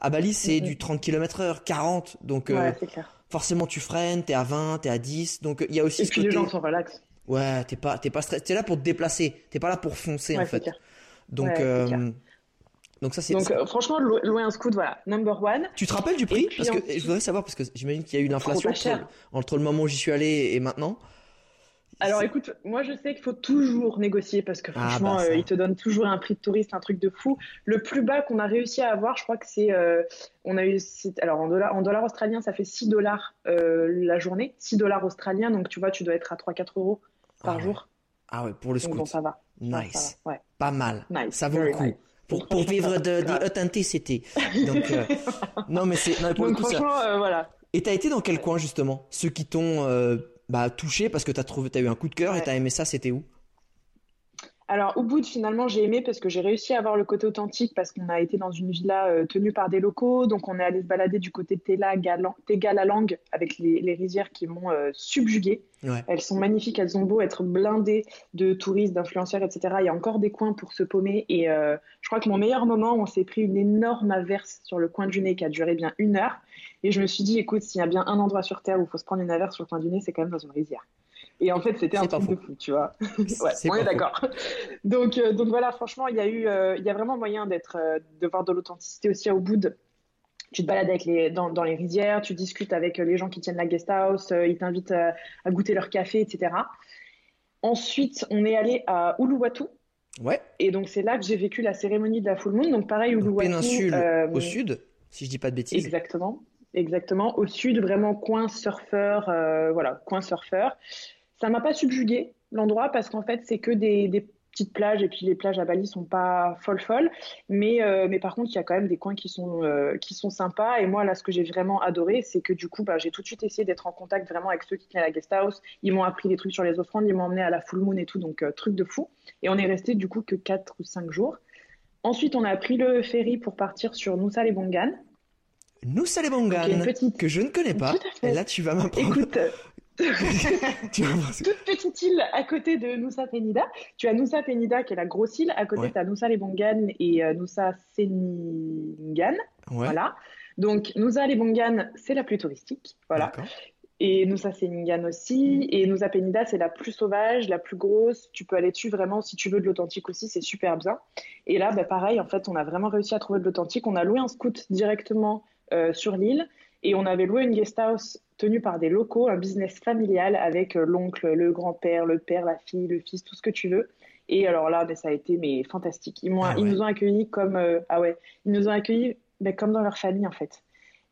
À Bali c'est du 30 km heure, 40 donc euh, Ouais, forcément tu freines, t'es à 20, t'es à 10 donc il y a aussi Et ce puis côté les gens sont relax. ouais t'es pas t'es pas stress, t'es là pour te déplacer, t'es pas là pour foncer Ouais, en fait. clair. Donc Ouais, c'est euh, clair. Donc ça c'est Donc euh, franchement, louer, un scoot, voilà, number one. tu te rappelles du prix? Parce que ensuite- je voudrais savoir, parce que j'imagine qu'il y a eu l'inflation entre, entre le moment où j'y suis allé et maintenant. Alors écoute, moi je sais qu'il faut toujours négocier parce que Ah, franchement, bah, euh, ils te donnent toujours un prix de touriste, un truc de fou. Le plus bas qu'on a réussi à avoir, je crois que c'est, euh, on a eu, alors en dollars, en dollars australiens, ça fait 6 dollars euh, la journée, 6 dollars australiens, donc tu vois, tu dois être à 3-4 euros par Ah ouais. jour. Ah ouais, pour le Donc scoot. bon, ça va. Nice. ça va, ouais. Pas mal. Nice, Ça vaut le coup. nice. Pour, pour vivre de, de Grave. authenticité. Donc, euh, non, mais c'est, non, le ça. franchement, euh, voilà. Et t'as été dans quel coin, justement? Ceux qui t'ont, euh, bah, touché parce que t'as trouvé, t'as eu un coup de cœur et t'as aimé ça, c'était où? Alors, Ubud, finalement, j'ai aimé parce que j'ai réussi à avoir le côté authentique parce qu'on a été dans une villa euh, tenue par des locaux. Donc, on est allé se balader du côté de Tela, Tegalalang avec les, les rizières qui m'ont euh, subjuguée. Ouais. Elles sont magnifiques, elles ont beau être blindées de touristes, d'influenceurs, etc. Il y a encore des coins pour se paumer. Et euh, je crois que mon meilleur moment, on s'est pris une énorme averse sur le coin du nez qui a duré bien une heure. Et je me suis dit, écoute, s'il y a bien un endroit sur Terre où il faut se prendre une averse sur le coin du nez, c'est quand même dans une rizière. Et en fait, c'était un truc de fou, tu vois. Ouais, on est d'accord. Donc, euh, donc voilà, franchement, il y a eu, euh, y a vraiment moyen d'être, euh, de voir de l'authenticité aussi à Ubud. Tu te balades avec les, dans, dans les rizières, tu discutes avec les gens qui tiennent la guest house, ils t'invitent à, à goûter leur café, etc. Ensuite, on est allé à Uluwatu. Ouais. Et donc, c'est là que j'ai vécu la cérémonie de la full moon. Donc, pareil, Donc, Uluwatu. péninsule au sud, si je dis pas de bêtises. Exactement, exactement. Au sud, vraiment coin surfeur, euh, voilà, coin surfeur. Ça m'a pas subjugué l'endroit parce qu'en fait, c'est que des, des petites plages et puis les plages à Bali sont pas folles folles, mais euh, mais par contre, il y a quand même des coins qui sont euh, qui sont sympas. Et moi, là, ce que j'ai vraiment adoré, c'est que du coup, bah, j'ai tout de suite essayé d'être en contact vraiment avec ceux qui tiennent la guest house. Ils m'ont appris des trucs sur les offrandes, ils m'ont emmené à la full moon et tout, donc euh, truc de fou. Et on est resté du coup que 4 ou 5 jours. Ensuite, on a pris le ferry pour partir sur Nusa Les Bongan. Nusa une petite- que je ne connais pas. Tout à fait. Et là, tu vas m'apprendre. Écoute, toute petite île à côté de Nusa Penida. Tu as Nusa Penida qui est la grosse île. À côté, tu as Nusa Lebongan et euh, Nusa Seningan. Voilà. Donc, Nusa Lebongan, c'est la plus touristique. Voilà. Et Nusa Seningan aussi. Et Nusa Penida, c'est la plus sauvage, la plus grosse. Tu peux aller dessus vraiment si tu veux de l'authentique aussi, c'est super bien. Et là, bah, pareil, en fait, on a vraiment réussi à trouver de l'authentique. On a loué un scout directement euh, sur l'île et on avait loué une guest house tenue par des locaux, un business familial avec euh, l'oncle, le grand-père, le père, la fille, le fils, tout ce que tu veux. Et alors là, ben, ça a été mais fantastique. Ils, ah ils nous ont accueillis comme euh, ah ouais, ils nous ont accueillis ben, comme dans leur famille en fait.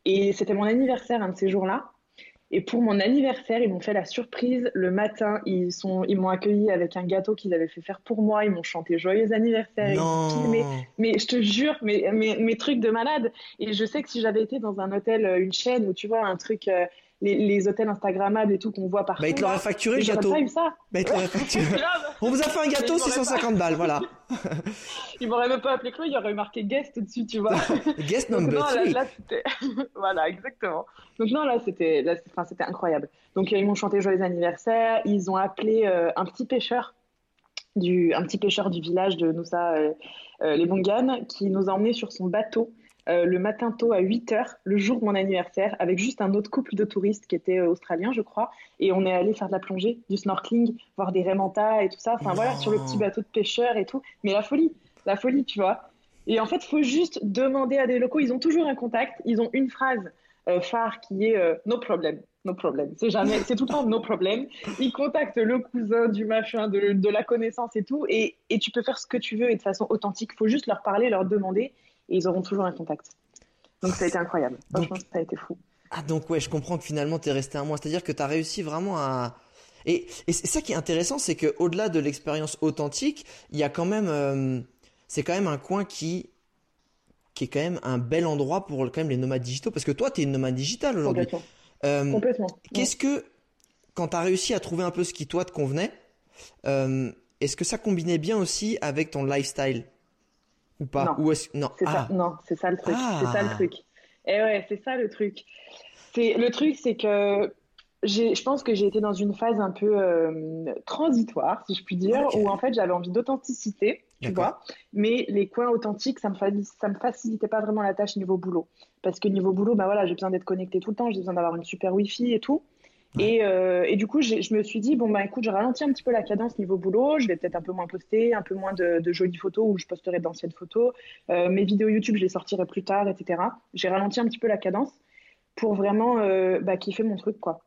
Et c'était mon anniversaire un de ces jours-là. Et pour mon anniversaire, ils m'ont fait la surprise le matin. Ils sont, ils m'ont accueilli avec un gâteau qu'ils avaient fait faire pour moi. Ils m'ont chanté joyeux anniversaire. Mais, mais je te jure, mes, mes, trucs de malade. Et je sais que si j'avais été dans un hôtel, euh, une chaîne où tu vois un truc, euh, les, hôtels Instagrammables et tout qu'on voit partout. Bah, ils te l'auraient facturé le gâteau. Pas eu ça. Bah, On vous a fait un gâteau, 650 balles, voilà. ils m'auraient même pas appelé Chloé, il y aurait marqué guest au-dessus, tu vois. guest number non, là, voilà, exactement. Donc non, là, c'était, enfin, c'était incroyable. Donc ils m'ont chanté joyeux anniversaire. Ils ont appelé euh, un petit pêcheur du, un petit pêcheur du village de Noussa, euh, euh, les Bonganes, qui nous a emmenés sur son bateau euh, le matin tôt à 8 h le jour de mon anniversaire, avec juste un autre couple de touristes qui étaient euh, australiens, je crois. Et on est allé faire de la plongée, du snorkeling, voir des raimentas et tout ça. Enfin voilà, sur le petit bateau de pêcheur et tout. Mais la folie, la folie, tu vois. Et en fait, il faut juste demander à des locaux. Ils ont toujours un contact. Ils ont une phrase euh, phare qui est no problem. No problem. C'est jamais, c'est tout le temps no problem. Ils contactent le cousin du machin, de, la connaissance et tout. Et, et tu peux faire ce que tu veux et de façon authentique. Il faut juste leur parler, leur demander et ils auront toujours un contact. Donc ça a été incroyable. Franchement, ça a été fou. Ah donc ouais, je comprends que finalement tu es resté un mois. C'est-à-dire que tu as réussi vraiment à... Et, et c'est ça qui est intéressant, c'est qu'au-delà de l'expérience authentique, il y a quand même... Euh, c'est quand même un coin qui qui est quand même un bel endroit pour quand même les nomades digitaux. Parce que toi, tu es une nomade digitale aujourd'hui. Complètement. Euh, Complètement. Qu'est-ce que, quand tu as réussi à trouver un peu ce qui toi te convenait, euh, est-ce que ça combinait bien aussi avec ton lifestyle? Ou pas Non. Ou non. C'est ça, ah. non, c'est ça le truc. C'est ça le ah. truc. Et eh ouais, c'est ça le truc. C'est le truc, c'est que je pense que j'ai été dans une phase un peu euh, transitoire, si je puis dire, où en fait j'avais envie d'authenticité, tu vois, mais les coins authentiques, ça me, ça me facilitait pas vraiment la tâche niveau boulot. Parce que niveau boulot, bah voilà, j'ai besoin d'être connecté tout le temps, j'ai besoin d'avoir une super Wi-Fi et tout. Euh, et, du coup, je me suis dit, bon, bah écoute, je ralentis un petit peu la cadence niveau boulot, je vais peut-être un peu moins poster, un peu moins de, jolies photos où je posterai d'anciennes photos. Euh, mes vidéos YouTube, je les sortirai plus tard, etc. J'ai ralenti un petit peu la cadence pour vraiment euh, bah, kiffer mon truc, quoi.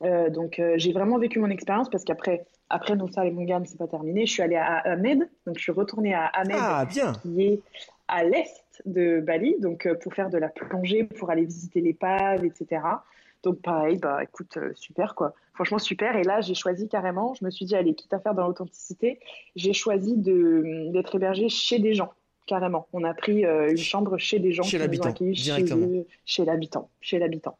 donc, j'ai vraiment vécu mon expérience parce qu'après, après ça et Mongan, c'est pas terminé. Je suis allée à Ahmed, donc je suis retournée à Ahmed, ah, bien. qui est à l'est de Bali, donc pour faire de la plongée, pour aller visiter l'épave, etc. Donc pareil, bah écoute, euh, super quoi. Franchement super. Et là, j'ai choisi carrément, je me suis dit, allez, quitte à faire dans l'authenticité, j'ai choisi d'être hébergé chez des gens, carrément. On a pris euh, une chambre chez des gens. Chez l'habitant, directement. Chez, chez l'habitant, chez l'habitant.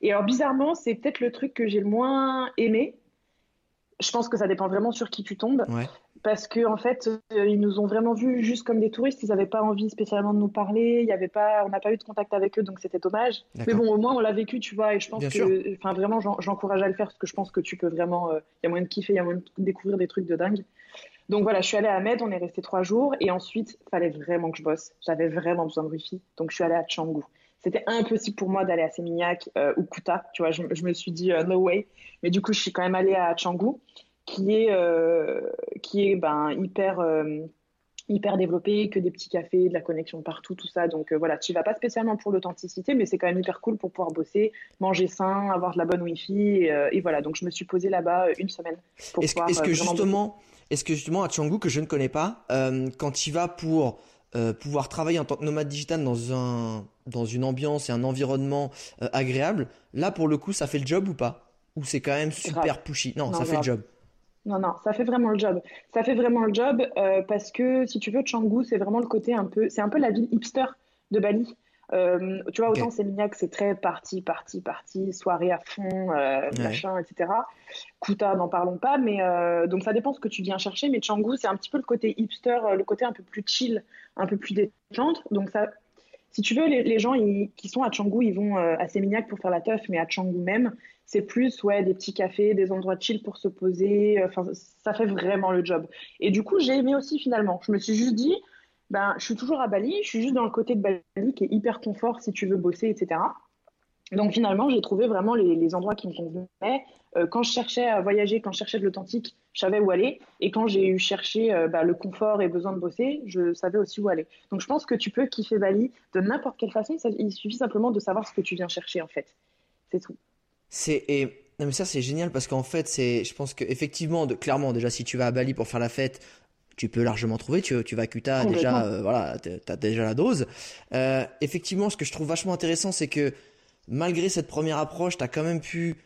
Et alors bizarrement, c'est peut-être le truc que j'ai le moins aimé. Je pense que ça dépend vraiment sur qui tu tombes. Ouais parce que en fait, euh, ils nous ont vraiment vus juste comme des touristes. Ils n'avaient pas envie spécialement de nous parler. Il y avait pas, on n'a pas eu de contact avec eux, donc c'était dommage. Mais bon, au moins on l'a vécu, tu vois. Et je pense que, enfin vraiment, j'encourage à le faire parce que je pense que tu peux vraiment, euh, il y a moyen de kiffer, il y a moyen de découvrir des trucs de dingue. Donc voilà, je suis allée à Ahmed, on est resté trois jours et ensuite, il fallait vraiment que je bosse. J'avais vraiment besoin de wifi, donc je suis allée à Canggu. C'était impossible pour moi d'aller à Seminyak euh, ou Kuta, tu vois. Je, me suis dit no way, mais du coup, je suis quand même allée à Canggu qui est, euh, qui est ben, hyper, euh, hyper développé, que des petits cafés, de la connexion partout, tout ça. Donc euh, voilà, tu vas pas spécialement pour l'authenticité, mais c'est quand même hyper cool pour pouvoir bosser, manger sain, avoir de la bonne Wi-Fi. Et, voilà, donc je me suis posée là-bas une semaine. Est-ce que, est que justement, est-ce que justement à Canggu, que je ne connais pas, quand tu vas pour pouvoir travailler en tant que nomade digital dans, un, dans une ambiance et un environnement agréable, là pour le coup, ça fait le job ou pas? Ou c'est quand même super pushy? Non, ça fait le job. Non, non, ça fait vraiment le job. Ça fait vraiment le job euh, parce que si tu veux, Canggu, c'est vraiment le côté un peu, c'est un peu la ville hipster de Bali. Euh, tu vois, autant c'est Seminyak, c'est très parti, parti, parti, soirée à fond, euh, machin, etc. Kuta, n'en parlons pas, mais donc ça dépend ce que tu viens chercher. Mais Canggu, c'est un petit peu le côté hipster, le côté un peu plus chill, un peu plus détente. Donc ça, si tu veux, les, gens qui sont à Canggu, ils vont à Sémignac pour faire la teuf, mais à Canggu même, c'est plus ouais des petits cafés, des endroits chill pour se poser. Enfin, ça fait vraiment le job. Et du coup, j'ai aimé aussi finalement. Je me suis juste dit, ben, je suis toujours à Bali, je suis juste dans le côté de Bali qui est hyper confort si tu veux bosser, etc. Donc finalement, j'ai trouvé vraiment les, endroits qui me convenaient. Euh, quand je cherchais à voyager, quand je cherchais de l'authentique, je savais où aller. Et quand j'ai eu cherché euh, bah, le confort et besoin de bosser, je savais aussi où aller. Donc je pense que tu peux kiffer Bali de n'importe quelle façon. il suffit simplement de savoir ce que tu viens chercher en fait. C'est tout. C'est et non mais ça c'est génial parce qu'en fait c'est je pense que effectivement de, clairement déjà si tu vas à Bali pour faire la fête tu peux largement trouver. Tu, tu vas à Kuta, déjà, euh, voilà, t'as déjà la dose. Euh, effectivement, ce que je trouve vachement intéressant, c'est que malgré cette première approche, t'as quand même pu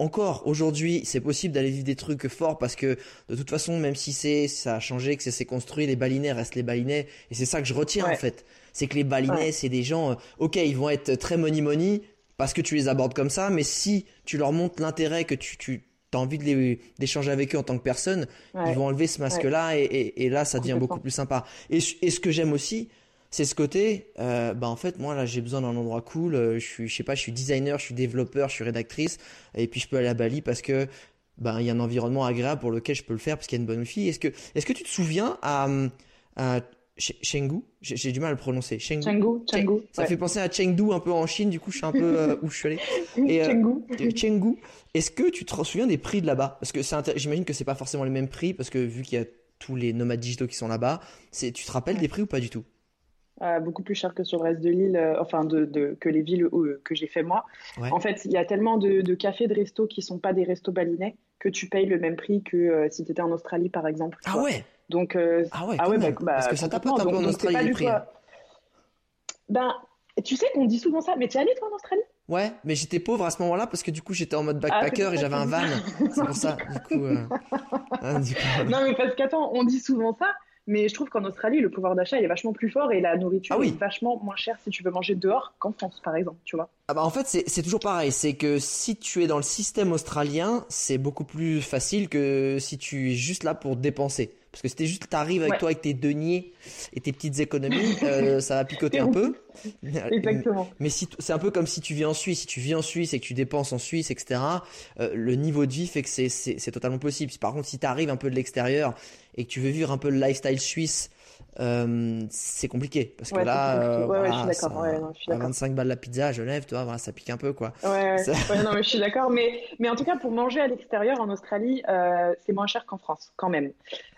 encore aujourd'hui, c'est possible d'aller vivre des trucs forts parce que de toute façon, même si c'est ça a changé, que c'est s'est construit, les balinais restent les balinais et c'est ça que je retiens en fait. C'est que les balinais, c'est des gens, euh, ok, ils vont être très money money parce que tu les abordes comme ça, mais si tu leur montres l'intérêt que tu, tu t'as envie d'échanger avec eux en tant que personne, ils vont enlever ce masque-là et, là, ça devient beaucoup plus sympa. Et, ce que j'aime aussi, c'est ce côté, euh, bah en fait, moi là, j'ai besoin d'un endroit cool. Euh, je suis, je sais pas, je suis designer, je suis développeur, je suis rédactrice, et puis je peux aller à Bali parce que ben il y a un environnement agréable pour lequel je peux le faire parce qu'il y a une bonne fille. Est-ce que, est-ce que tu te souviens à, à Chengdu, j'ai du mal à le prononcer. Chengdu. Chengdu, Chengdu Ça fait penser à Chengdu un peu en Chine, du coup je suis un peu euh, où je suis allé. Et, euh, Chengdu. Est-ce que tu te souviens des prix de là-bas? Parce que j'imagine que c'est pas forcément les mêmes prix parce que vu qu'il y a tous les nomades digitaux qui sont là-bas, tu te rappelles des prix ou pas du tout? Euh, beaucoup plus cher que sur le reste de l'île, enfin de, que les villes que j'ai fait moi. En fait, il y a tellement de, de, cafés, de restos qui sont pas des restos balinais que tu payes le même prix que si tu étais en Australie par exemple. Ah ouais? Donc, euh, ah ouais, ah ouais bah, bah, parce que ça tapote un peu en Australie les prix. Ben, tu sais qu'on dit souvent ça, mais tu es allé toi en Australie? Ouais, mais j'étais pauvre à ce moment-là parce que du coup j'étais en mode ah, backpacker et j'avais un van. C'est pour ça, du coup. Euh... Hein, du coup non, mais parce qu'attends, on dit souvent ça, mais je trouve qu'en Australie, le pouvoir d'achat est vachement plus fort et la nourriture ah est vachement moins chère si tu veux manger dehors qu'en France, par exemple, tu vois. Ah bah en fait, c'est toujours pareil. C'est que si tu es dans le système australien, c'est beaucoup plus facile que si tu es juste là pour dépenser. Parce que c'était juste, t'arrives avec toi avec tes deniers et tes petites économies, euh, ça va picoter un peu. Exactement. Mais si c'est un peu comme si tu vis en Suisse, si tu vis en Suisse et que tu dépenses en Suisse, etc. Euh, le niveau de vie fait que c'est totalement possible. Par contre, si t'arrives un peu de l'extérieur et que tu veux vivre un peu le lifestyle suisse, euh, c'est compliqué parce que là, ouais, je suis d'accord. Ouais, 25 balles la pizza à Genève, tu vois, voilà, ça pique un peu quoi. Ouais, non, mais je suis d'accord. Mais, mais en tout cas, pour manger à l'extérieur en Australie, euh, c'est moins cher qu'en France quand même.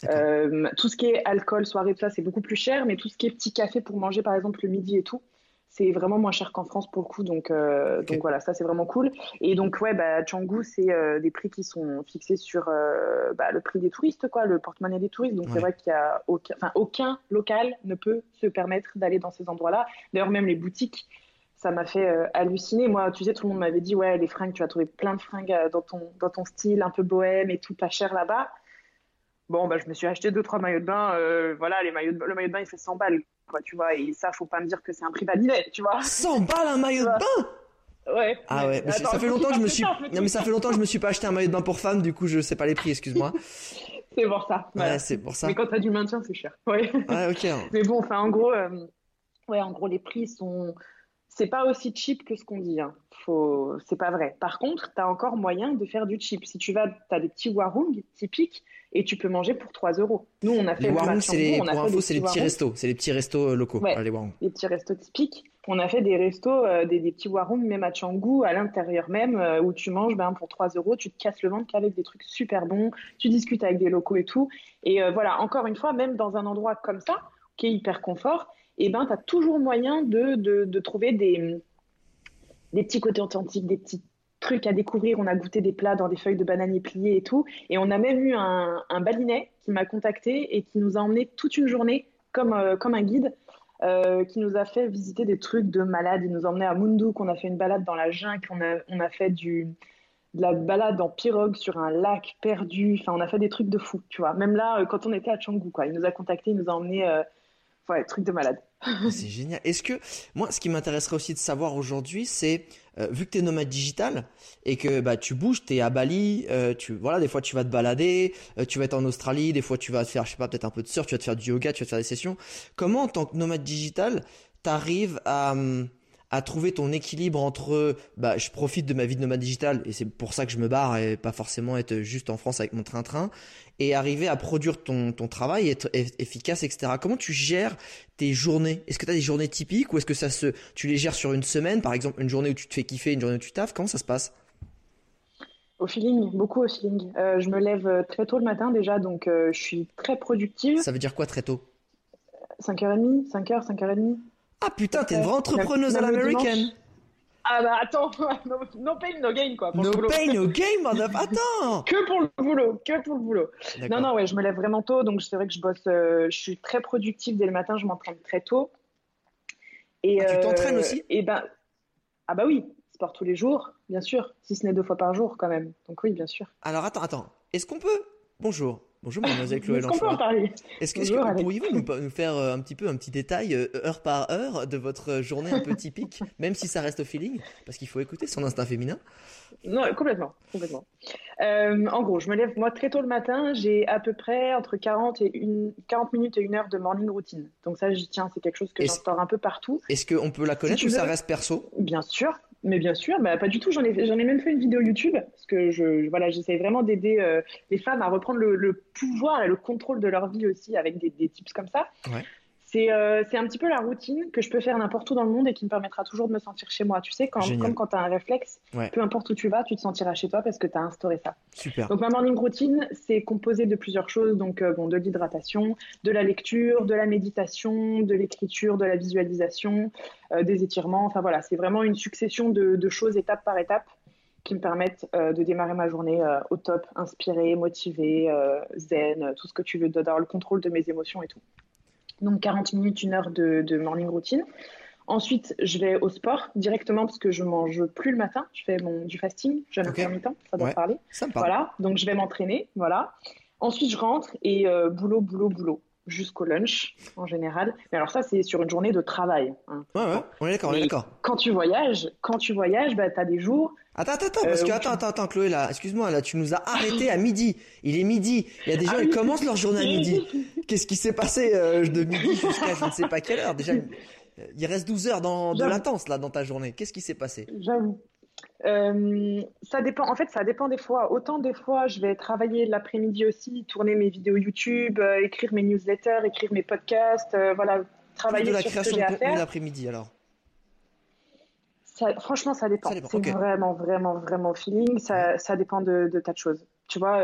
Euh, tout ce qui est alcool, soirée, tout ça, c'est beaucoup plus cher. Mais tout ce qui est petit café pour manger, par exemple, le midi et tout, c'est vraiment moins cher qu'en France pour le coup. Donc, euh, donc voilà, ça c'est vraiment cool. Et donc, ouais, bah, Canggu, c'est euh, des prix qui sont fixés sur euh, bah, le prix des touristes, quoi, le porte-monnaie des touristes. Donc c'est vrai qu'il y a aucun, enfin, aucun local ne peut se permettre d'aller dans ces endroits-là. D'ailleurs, même les boutiques, ça m'a fait halluciner. Moi, tu sais, tout le monde m'avait dit, ouais, les fringues, tu vas trouver plein de fringues dans ton, dans ton style, un peu bohème et tout, pas cher là-bas. Bon, bah, je me suis acheté deux, trois maillots de bain. voilà, les maillots de, le maillot de bain, il fait 100 balles tu vois. Et ça, faut pas me dire que c'est un prix validé, tu vois. 100 balles un maillot de bain Ouais. Ah ouais, ça fait longtemps que je me suis. Non mais ça fait longtemps que je me suis pas acheté un maillot de bain pour femme, du coup je sais pas les prix, excuse-moi. c'est pour ça. Ouais, c'est pour ça. Mais quand t'as du maintien, c'est cher. Ouais. Ouais, ok. mais bon, enfin en gros, euh, ouais, en gros les prix sont. C'est pas aussi cheap que ce qu'on dit. Hein. Faut... C'est pas vrai. Par contre, tu as encore moyen de faire du cheap. Si tu vas, tu as des petits warung typiques et tu peux manger pour 3 euros. Nous, on a fait les warung, c'est les, pour info, c'est les petits restos, c'est les petits restos locaux, ouais, les warung. Les petits restos typiques. On a fait des restos, euh, des, des, petits warung même à Canggu, à l'intérieur même, euh, où tu manges ben, pour 3 euros, tu te casses le ventre qu'avec des trucs super bons, tu discutes avec des locaux et tout. Et euh, voilà, encore une fois, même dans un endroit comme ça, qui est hyper confort, et eh ben, tu as toujours moyen de, de, trouver des, des petits côtés authentiques, des petits trucs à découvrir. On a goûté des plats dans des feuilles de bananier pliées et tout. Et on a même eu un, un qui m'a contacté et qui nous a emmené toute une journée comme, euh, comme un guide. Euh, qui nous a fait visiter des trucs de malade. Il nous a emmené à Mundu, qu'on a fait une balade dans la jungle, on a, on a fait du, de la balade en pirogue sur un lac perdu. Enfin, on a fait des trucs de fou, tu vois. Même là, euh, quand on était à Canggu, quoi. Il nous a contacté, il nous a emmené, ouais, trucs de malade. C'est génial. Est-ce que, moi, ce qui m'intéresserait aussi de savoir aujourd'hui, c'est euh, vu que tu es nomade digital et que bah tu bouges, tu es à Bali, euh, tu voilà, des fois tu vas te balader, euh, tu vas être en Australie, des fois tu vas te faire je sais pas peut-être un peu de surf, tu vas te faire du yoga, tu vas te faire des sessions. Comment en tant que nomade digital, t'arrives à, hum, à trouver ton équilibre entre bah je profite de ma vie de nomade digital et c'est pour ça que je me barre et pas forcément être juste en France avec mon train-train et arriver à produire ton, ton travail, être efficace, etc. Comment tu gères tes journées? Est-ce que tu as des journées typiques ou est-ce que ça se, tu les gères sur une semaine, par exemple une journée où tu te fais kiffer, une journée où tu taffes Comment ça se passe? Au feeling, beaucoup au feeling. Euh, je me lève euh, très tôt le matin déjà, donc euh, je suis très productive. Ça veut dire quoi très tôt? 5h30, 5h, 5h30. Ah putain, t'es une vraie entrepreneuse à l'américaine ah bah attends, no, pain, no gain quoi. no pain, no gain, attends Que pour le boulot, que pour le boulot. Non, non, ouais, je me lève vraiment tôt, donc c'est vrai que je bosse, euh, je suis très productive dès le matin, je m'entraîne très tôt. Et, ah, tu t'entraînes euh, aussi? et ben, Ah bah oui, sport tous les jours, bien sûr, si ce n'est deux fois par jour quand même. Donc oui, bien sûr. Alors attends, attends, est-ce qu'on peut... Bonjour, Bonjour mademoiselle Chloé Est-ce parler Est-ce que, vous pourriez nous, nous, faire euh, un petit peu un petit détail euh, heure par heure de votre journée un peu typique, même si ça reste au feeling, parce qu'il faut écouter son instinct féminin? Non, complètement, complètement. Euh, en gros, je me lève moi très tôt le matin, j'ai à peu près entre 40 et une 40 minutes et une heure de morning routine. Donc ça, j'y tiens, c'est quelque chose que j'instaure un peu partout. Est-ce qu'on peut la connaître ou ça reste perso? Bien sûr, mais bien sûr, bah, pas du tout. J'en ai, ai même fait une vidéo YouTube parce que je, voilà, j'essaie vraiment d'aider euh, les femmes à reprendre le, pouvoir et le contrôle de leur vie aussi avec des, tips comme ça. Euh, c'est un petit peu la routine que je peux faire n'importe où dans le monde et qui me permettra toujours de me sentir chez moi. Tu sais, quand, comme quand tu as un réflexe, peu importe où tu vas, tu te sentiras chez toi parce que tu as instauré ça. Super. Donc ma morning routine, c'est composé de plusieurs choses. Donc euh, bon, de l'hydratation, de la lecture, de la méditation, de l'écriture, de la visualisation, euh, des étirements. Enfin voilà, c'est vraiment une succession de, de, choses étape par étape qui me permettent de démarrer ma journée au top, inspirée, motivée, zen, tout ce que tu veux, d'avoir le contrôle de mes émotions et tout donc 40 minutes, une heure de, morning routine. Ensuite, je vais au sport directement parce que je mange plus le matin. Je fais mon, du fasting, jeûne okay. intermittent, ça doit parler. Ça Voilà, donc je vais m'entraîner, voilà. Ensuite, je rentre et euh, boulot, boulot, boulot jusqu'au lunch en général. Mais alors ça, c'est sur une journée de travail. Hein. Ouais, ouais, on est d'accord, on est d'accord. Quand tu voyages, quand tu voyages, bah, tu as des jours... Attends, attends, attends, parce que, euh, attends, attends, attends, Chloé, là, excuse-moi, là, tu nous as arrêté à midi. Il est midi. Il y a des gens, ah, ils commencent leur journée à midi. Qu'est-ce qui s'est passé euh, de midi jusqu'à je ne sais pas quelle heure? Déjà, il reste 12 heures dans, de latence, là, dans ta journée. Qu'est-ce qui s'est passé? J'avoue. Euh, ça dépend. En fait, ça dépend des fois. Autant des fois, je vais travailler l'après-midi aussi, tourner mes vidéos YouTube, euh, écrire mes newsletters, écrire mes podcasts, euh, voilà, travailler de la sur création ce que j'ai à faire. l'après-midi alors. Ça, franchement, ça dépend. C'est vraiment, vraiment, vraiment feeling. Ça, ça dépend de, de, tas de choses. Tu vois,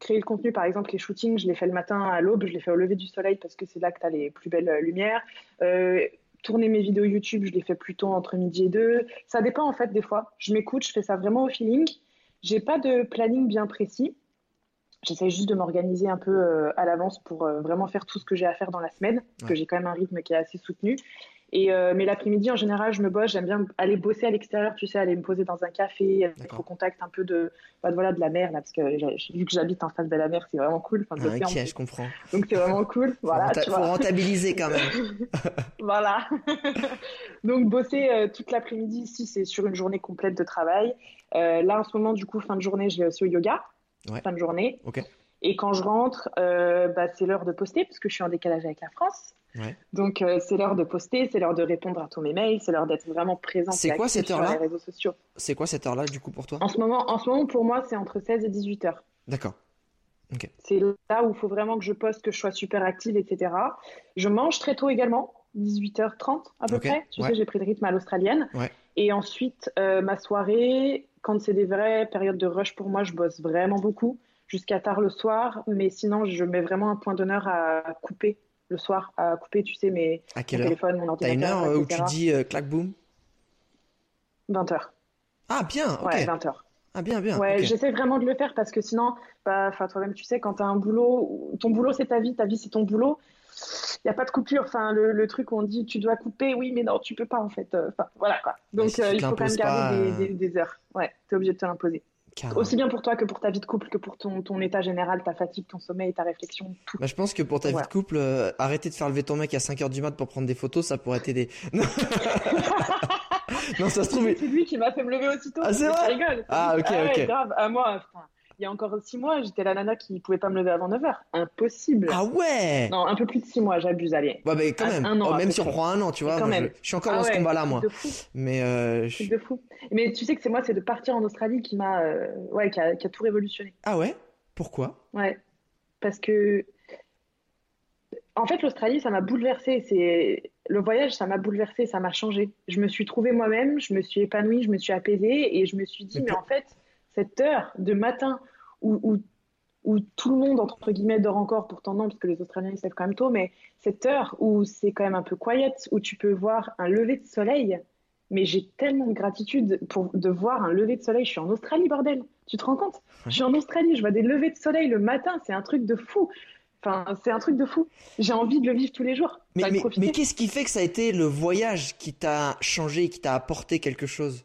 créer le contenu, par exemple, les shootings, je les fais le matin à l'aube, je les fais au lever du soleil parce que c'est là que tu as les plus belles lumières tourner mes vidéos YouTube, je les fais plutôt entre midi et deux. Ça dépend en fait des fois. Je m'écoute, je fais ça vraiment au feeling. J'ai pas de planning bien précis. J'essaie juste de m'organiser un peu euh, à l'avance pour euh, vraiment faire tout ce que j'ai à faire dans la semaine, parce que j'ai quand même un rythme qui est assez soutenu. Et, euh, mais l'après-midi, en général, je me bosse. J'aime bien aller bosser à l'extérieur, tu sais, aller me poser dans un café, être au contact un peu de, bah, voilà, de la mer, là, parce que vu que j'habite en face de la mer, c'est vraiment cool. Enfin, ah, ok, je comprends. Donc c'est vraiment cool. Voilà, faut, rentabiliser quand même. voilà. Donc bosser euh, toute l'après-midi ici, c'est sur une journée complète de travail. Euh, là, en ce moment, du coup, fin de journée, je vais aussi au yoga. Fin de journée. Ok. Et quand je rentre, bah, c'est l'heure de poster, parce que je suis en décalage avec la France. Donc euh, c'est l'heure de poster, c'est l'heure de répondre à tous mes mails, c'est l'heure d'être vraiment présent C'est quoi cette heure-là sur les réseaux sociaux. C'est quoi cette heure-là du coup pour toi En ce moment, en ce moment pour moi c'est entre 16 et 18 heures. D'accord. C'est là où il faut vraiment que je poste, que je sois super active, etc. Je mange très tôt également, 18h30 à peu près. Tu sais, j'ai pris le rythme à l'australienne. Et ensuite, euh, ma soirée, quand c'est des vraies périodes de rush pour moi, je bosse vraiment beaucoup jusqu'à tard le soir. Mais sinon, je mets vraiment un point d'honneur à couper le soir à couper, tu sais, mes à quelle mon téléphone, mon ordinateur. T'as une heure euh, où tu dis euh, clac boum? 20h. Ah bien, ok. Ouais, 20h. Ah bien, bien. Ouais, j'essaie vraiment de le faire parce que sinon, bah, toi-même, tu sais, quand tu as un boulot, ton boulot c'est ta vie, ta vie c'est ton boulot, il n'y a pas de coupure. Enfin, le, truc où on dit tu dois couper, oui, mais non, tu peux pas en fait. Euh, enfin, voilà quoi. Donc il faut quand même garder des, des, des, heures. Ouais, tu es obligé de te l'imposer. Aussi bien pour toi que pour ta vie de couple, que pour ton, ton état général, ta fatigue, ton sommeil, ta réflexion, tout. Bah, je pense que pour ta vie de couple, euh, arrêter de faire lever ton mec à 5h du mat pour prendre des photos, ça pourrait t'aider. non, ça se trouve. C'est lui qui m'a fait me lever aussitôt. Ah, c'est vrai? rigole. Ah, ok, ah, ok. grave. À moi, putain Il y a encore six mois, j'étais la nana qui pouvait pas me lever avant 9h. Impossible. Ah ouais Non, un peu plus de six mois, j'abuse, allez. Bah, quand même, un an, Oh, même si on prend un an, tu vois, Quand moi, même. je suis encore Ah dans ce combat-là, moi. de fou. Mais euh, je- de fou. Mais tu sais que c'est moi, c'est de partir en Australie qui m'a, euh, ouais, qui a, qui a tout révolutionné. ah ouais, pourquoi? Ouais, parce que en fait l'Australie ça m'a bouleversée. C'est le voyage ça m'a bouleversée, ça m'a changé. Je me suis trouvée moi-même, je me suis épanouie, je me suis apaisée et je me suis dit Mais en fait cette heure de matin où, où où tout le monde entre guillemets dort encore, pourtant non parce que les Australiens ils se lèvent quand même tôt, mais cette heure où c'est quand même un peu quiet, où tu peux voir un lever de soleil. Mais j'ai tellement de gratitude pour de voir un lever de soleil. Je suis en Australie, bordel. Tu te rends compte? Je suis en Australie, je vois des levées de soleil le matin, c'est un truc de fou. Enfin, c'est un truc de fou. J'ai envie de le vivre tous les jours. Mais, mais, mais qu'est-ce qui fait que ça a été le voyage qui t'a changé, qui t'a apporté quelque chose?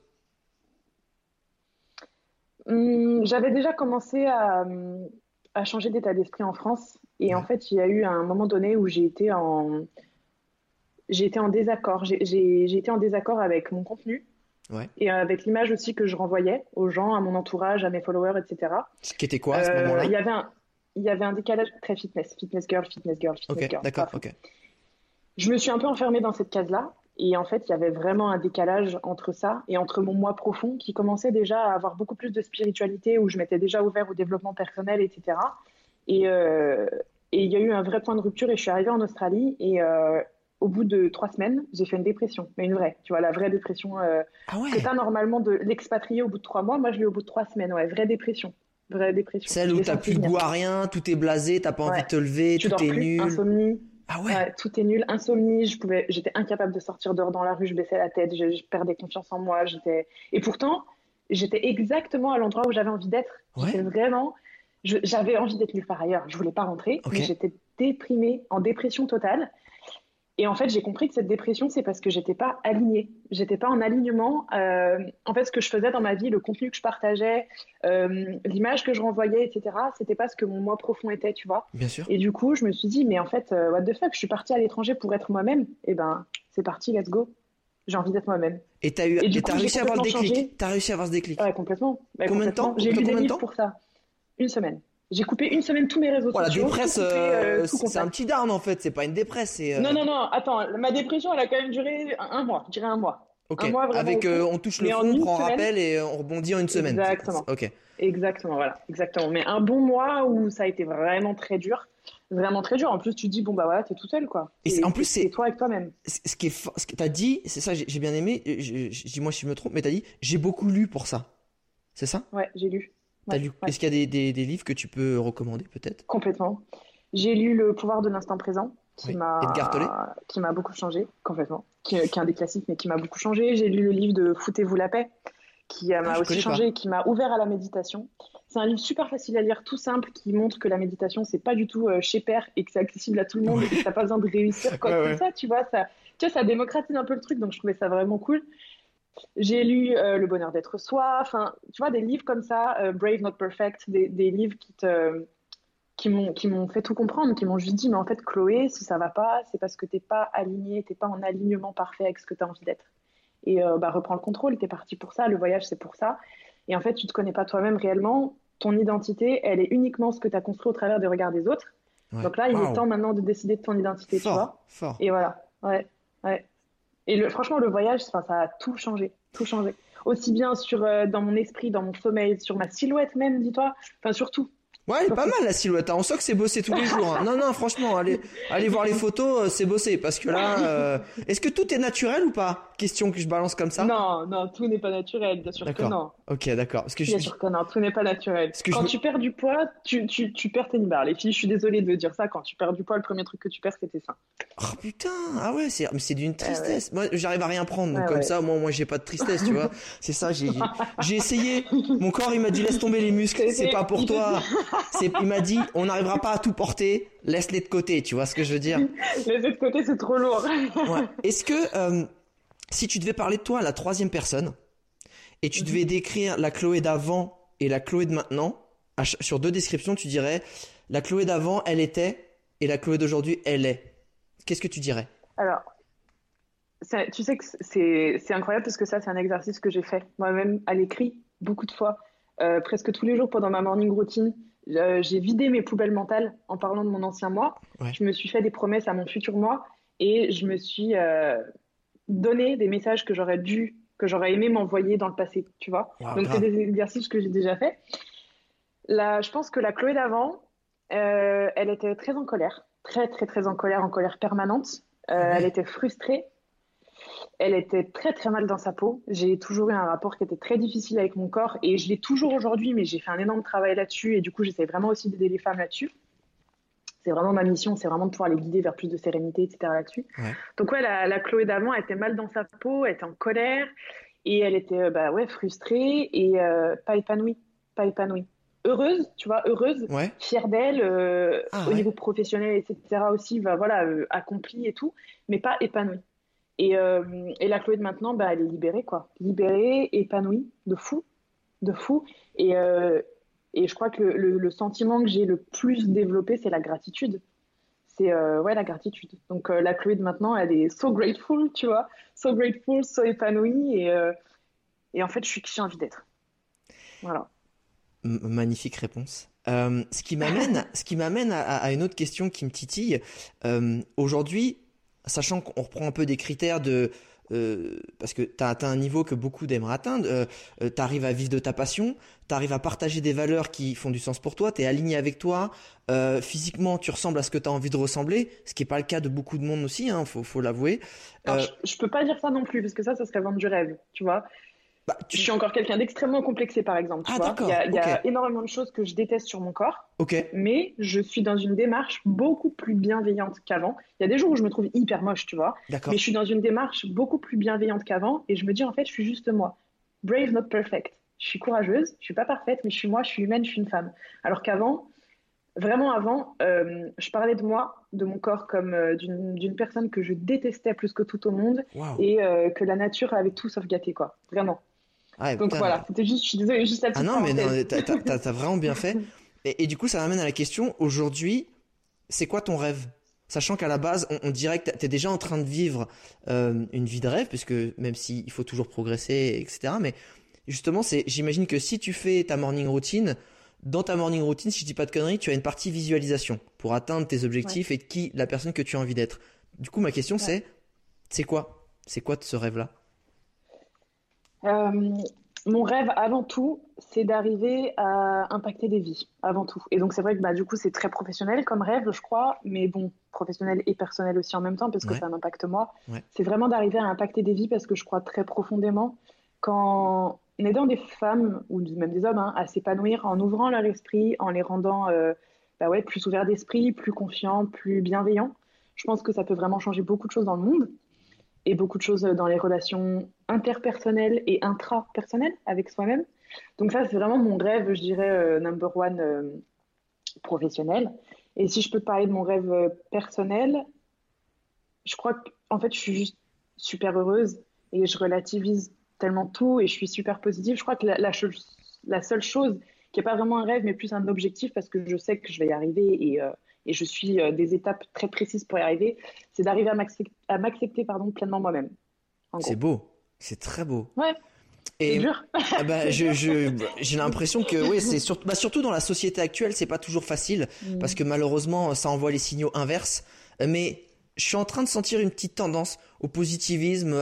Hum, j'avais déjà commencé à, à changer d'état d'esprit en France. Et en fait, il y a eu un moment donné où j'ai été en, j'ai été en désaccord. J'ai été en désaccord avec mon contenu Ouais. et avec l'image aussi que je renvoyais aux gens, à mon entourage, à mes followers, etc. Ce qui était quoi à ce Euh, moment-là? il y avait un, il y avait un décalage très fitness, fitness girl, fitness girl, fitness girl. d'accord, ok. Je me suis un peu enfermée dans cette case-là. Et en fait, il y avait vraiment un décalage entre ça et entre mon moi profond qui commençait déjà à avoir beaucoup plus de spiritualité, où je m'étais déjà ouvert au développement personnel, etc. Et, euh, et il y a eu un vrai point de rupture et je suis arrivée en Australie et euh, au bout de trois semaines, j'ai fait une dépression, mais une vraie, tu vois, la vraie dépression euh, Ah ouais que t'as normalement de l'expatrier au bout de trois mois. Moi, je l'ai au bout de trois semaines, ouais, vraie dépression. Vraie dépression. Celle où t'as plus venir. goût à rien, tout est blasé, t'as pas envie de te lever, Tu tout dors est plus, nul. insomnie. Ah ouais Ouais, tout est nul, insomnie, je pouvais, j'étais incapable de sortir dehors dans la rue, je baissais la tête, je, je perdais confiance en moi, j'étais, et pourtant, j'étais exactement à l'endroit où j'avais envie d'être. Ouais. Vraiment, j'avais envie d'être nulle part ailleurs, je voulais pas rentrer, mais j'étais déprimée, en dépression totale. Et en fait, j'ai compris que cette dépression, c'est parce que j'étais pas alignée, j'étais pas en alignement. Euh, en fait, ce que je faisais dans ma vie, le contenu que je partageais, euh, l'image que je renvoyais, etc., c'était pas ce que mon moi profond était, tu vois. Bien sûr. Et du coup, je me suis dit, mais en fait, euh, what the fuck, je suis partie à l'étranger pour être moi-même. Et ben, c'est parti, let's go. J'ai envie d'être moi-même. Et t'as eu, Et coup, j'ai réussi à avoir le déclic. T'as réussi à avoir ce déclic. Ouais, complètement. Ouais, Combien de temps. J'ai lu des de livres pour ça. Une semaine. J'ai coupé une semaine tous mes réseaux Voilà, sociaux. dépresse, tout coupé, euh, euh, c'est un petit down en fait, c'est pas une dépresse, c'est. euh, Non, non, non, attends, ma dépression, elle a quand même duré un, un mois, je dirais un mois. Ok, un mois vraiment avec euh, on touche le fond, on prend semaine. rappel et on rebondit en une semaine. Exactement. Ok. Exactement, voilà, exactement. Mais un bon mois où ça a été vraiment très dur. Vraiment très dur. En plus, tu te dis, bon, bah voilà, t'es tout seul, quoi. Et en plus, c'est- toi avec toi-même. Ce qui est, ce que t'as dit, c'est ça, j'ai bien aimé. Je, je- je- dis-moi si je me trompe, mais t'as dit, j'ai beaucoup lu pour ça. C'est ça? Ouais, j'ai lu. T'as Ouais, lu ouais. Est-ce qu'il y a des, des- des livres que tu peux recommander peut-être? Complètement. J'ai lu Le pouvoir de l'instant présent, qui Oui. m'a qui m'a beaucoup changé, complètement. Qui, qui est un des classiques, mais qui m'a beaucoup changé. J'ai lu le livre de Foutez-vous la paix, qui m'a Ah, je aussi changé et qui m'a ouvert à la méditation. C'est un livre super facile à lire, tout simple, qui montre que la méditation, c'est pas du tout euh, chez père et que c'est accessible à tout le monde et que t'as pas besoin de réussir quoi que ouais. soit, tu vois. Ça, tu vois, ça démocratise un peu le truc, donc je trouvais ça vraiment cool. J'ai lu euh, Le bonheur d'être soi, enfin, tu vois, des livres comme ça, euh, Brave Not Perfect, des, des livres qui te, qui m'ont qui m'ont fait tout comprendre, qui m'ont juste dit, mais en fait, Chloé, si ça va pas, c'est parce que t'es pas alignée, t'es pas en alignement parfait avec ce que tu as envie d'être. Et euh, bah, reprends le contrôle, t'es parti pour ça, le voyage, c'est pour ça. Et en fait, tu te connais pas toi-même réellement. Ton identité, elle est uniquement ce que tu as construit au travers des regards des autres. Ouais. Donc là, il est temps maintenant de décider de ton identité, tu vois. Fort. Et voilà, ouais, ouais. Et le, franchement, le voyage, ça a tout changé, tout changé. Aussi bien sur, euh, dans mon esprit, dans mon sommeil, sur ma silhouette même, dis-toi. Enfin, surtout. Ouais, elle est pas mal la silhouette. hein. On sent que c'est bossé tous les jours. hein. Non, non, franchement, allez, allez voir les photos, euh, c'est bossé. Parce que là, euh, est-ce que tout est naturel ou pas? Question que je balance comme ça. Non, non, tout n'est pas naturel, bien sûr que non. Ok, d'accord. Parce que je, Bien sûr que non, tout n'est pas naturel. Parce que je quand tu perds du poids, tu, tu, tu perds tes nibards. Les filles, je suis désolée de dire ça, quand tu perds du poids, le premier truc que tu perds, c'est tes seins. Oh putain, ah ouais, c'est c'est d'une tristesse. Moi, j'arrive à rien prendre, donc Ouais, comme ouais. ça, moi, moi, j'ai pas de tristesse, tu vois. C'est ça, j'ai j'ai essayé. Mon corps, il m'a dit laisse tomber les muscles, C'est- pas pour toi. C'est, il m'a dit on n'arrivera pas à tout porter, laisse-les de côté, tu vois ce que je veux dire. Les autres côtés, c'est trop lourd. Ouais. Est-ce que euh, si tu devais parler de toi à la troisième personne et tu devais décrire la Chloé d'avant et la Chloé de maintenant, sur deux descriptions, tu dirais la Chloé d'avant, elle était, et la Chloé d'aujourd'hui, elle est. Qu'est-ce que tu dirais? Alors, ça- tu sais que c'est c'est incroyable parce que ça, c'est un exercice que j'ai fait moi-même à l'écrit beaucoup de fois. presque tous les jours pendant ma morning routine. J'ai vidé mes poubelles mentales en parlant de mon ancien moi. Je me suis fait des promesses à mon futur moi et je me suis donné des messages que j'aurais dû, que j'aurais aimé m'envoyer dans le passé, tu vois. Donc c'est des exercices que j'ai déjà fait. Là, je pense que la Chloé d'avant, elle était très en colère, très très très en colère, en colère permanente. Ah elle était frustrée elle était très très mal dans sa peau. J'ai toujours eu un rapport qui était très difficile avec mon corps et je l'ai toujours aujourd'hui, mais j'ai fait un énorme travail là-dessus et du coup j'essaie vraiment aussi d'aider les femmes là-dessus. C'est vraiment ma mission, c'est vraiment de pouvoir les guider vers plus de sérénité, etc. là-dessus. Donc ouais, la, Chloé d'avant, elle était mal dans sa peau, elle était en colère et elle était euh, bah ouais frustrée et euh, pas épanouie, pas épanouie. Heureuse, tu vois, heureuse, fière d'elle, euh, ah au niveau professionnel, etc. aussi, bah, voilà, accomplie et tout, mais pas épanouie. Euh, et, la Chloé de maintenant, bah, elle est libérée, quoi. Libérée, épanouie, de fou, de fou. Et, euh, et je crois que le, sentiment que j'ai le plus développé, c'est la gratitude. C'est euh, ouais, la gratitude. Donc la Chloé de maintenant, elle est so grateful, tu vois. So grateful, so épanouie. Et, et en fait, je suis qui j'ai envie d'être. Voilà. magnifique réponse. ce qui m'amène, ce qui m'amène à, à, une autre question qui me titille. Aujourd'hui, sachant qu'on reprend un peu des critères de euh, parce que tu as atteint un niveau que beaucoup d'aimeraient atteindre, euh, euh, tu arrives à vivre de ta passion, tu arrives à partager des valeurs qui font du sens pour toi, tu es aligné avec toi, physiquement tu ressembles à ce que tu as envie de ressembler, ce qui n'est pas le cas de beaucoup de monde aussi, hein, faut, faut l'avouer. je, ne peux pas dire ça non plus, parce que ça, ça serait vendre du rêve, tu vois. Bah, je suis encore quelqu'un d'extrêmement complexé, par exemple. Tu ah, vois il y, a, énormément de choses que je déteste sur mon corps. Mais je suis dans une démarche beaucoup plus bienveillante qu'avant. Il y a des jours où je me trouve hyper moche, tu vois. Mais je suis dans une démarche beaucoup plus bienveillante qu'avant. Et je me dis, en fait, je suis juste moi. Brave, not perfect. Je suis courageuse. Je suis pas parfaite, mais je suis moi. Je suis humaine. Je suis une femme. Alors qu'avant, vraiment avant, euh, je parlais de moi, de mon corps, comme euh, d'une personne que je détestais plus que tout au monde et euh, que la nature avait tout sauf gâté, quoi. Vraiment. Donc voilà, c'était juste, je suis désolée, juste la petite Ah non, mais t'as vraiment bien fait. Et, du coup, ça m'amène à la question, aujourd'hui, c'est quoi ton rêve? Sachant qu'à la base, on, dirait que t'es déjà en train de vivre euh, une vie de rêve, puisque même s'il faut toujours progresser, etc. Mais justement, c'est, j'imagine que si tu fais ta morning routine, dans ta morning routine, si je dis pas de conneries, tu as une partie visualisation pour atteindre tes objectifs et qui la personne que tu as envie d'être. Du coup, ma question c'est, c'est quoi? C'est quoi ce rêve-là? Euh, mon rêve, avant tout, c'est d'arriver à impacter des vies, avant tout. Et donc, c'est vrai que bah, du coup, c'est très professionnel comme rêve, je crois, mais bon, professionnel et personnel aussi en même temps, parce que ça m'impacte moi. C'est vraiment d'arriver à impacter des vies, parce que je crois très profondément qu'en aidant des femmes, ou même des hommes, hein, à s'épanouir, en ouvrant leur esprit, en les rendant euh, bah ouais, plus ouverts d'esprit, plus confiants, plus bienveillants, je pense que ça peut vraiment changer beaucoup de choses dans le monde et beaucoup de choses dans les relations interpersonnelles et intrapersonnelles avec soi-même. Donc ça, c'est vraiment mon rêve, je dirais, euh, number one euh, professionnel. Et si je peux te parler de mon rêve euh, personnel, je crois qu'en fait, je suis juste super heureuse et je relativise tellement tout et je suis super positive. Je crois que la, la, seule chose qui n'est pas vraiment un rêve, mais plus un objectif, parce que je sais que je vais y arriver et et je suis euh, des étapes très précises pour y arriver, c'est d'arriver à m'accepter pardon pleinement moi-même. C'est beau, c'est très beau. Ouais. Et dur. Ah bah, j'ai l'impression que oui, c'est surtout, bah, surtout dans la société actuelle, c'est pas toujours facile mm. parce que malheureusement, ça envoie les signaux inverses. Mais je suis en train de sentir une petite tendance au positivisme,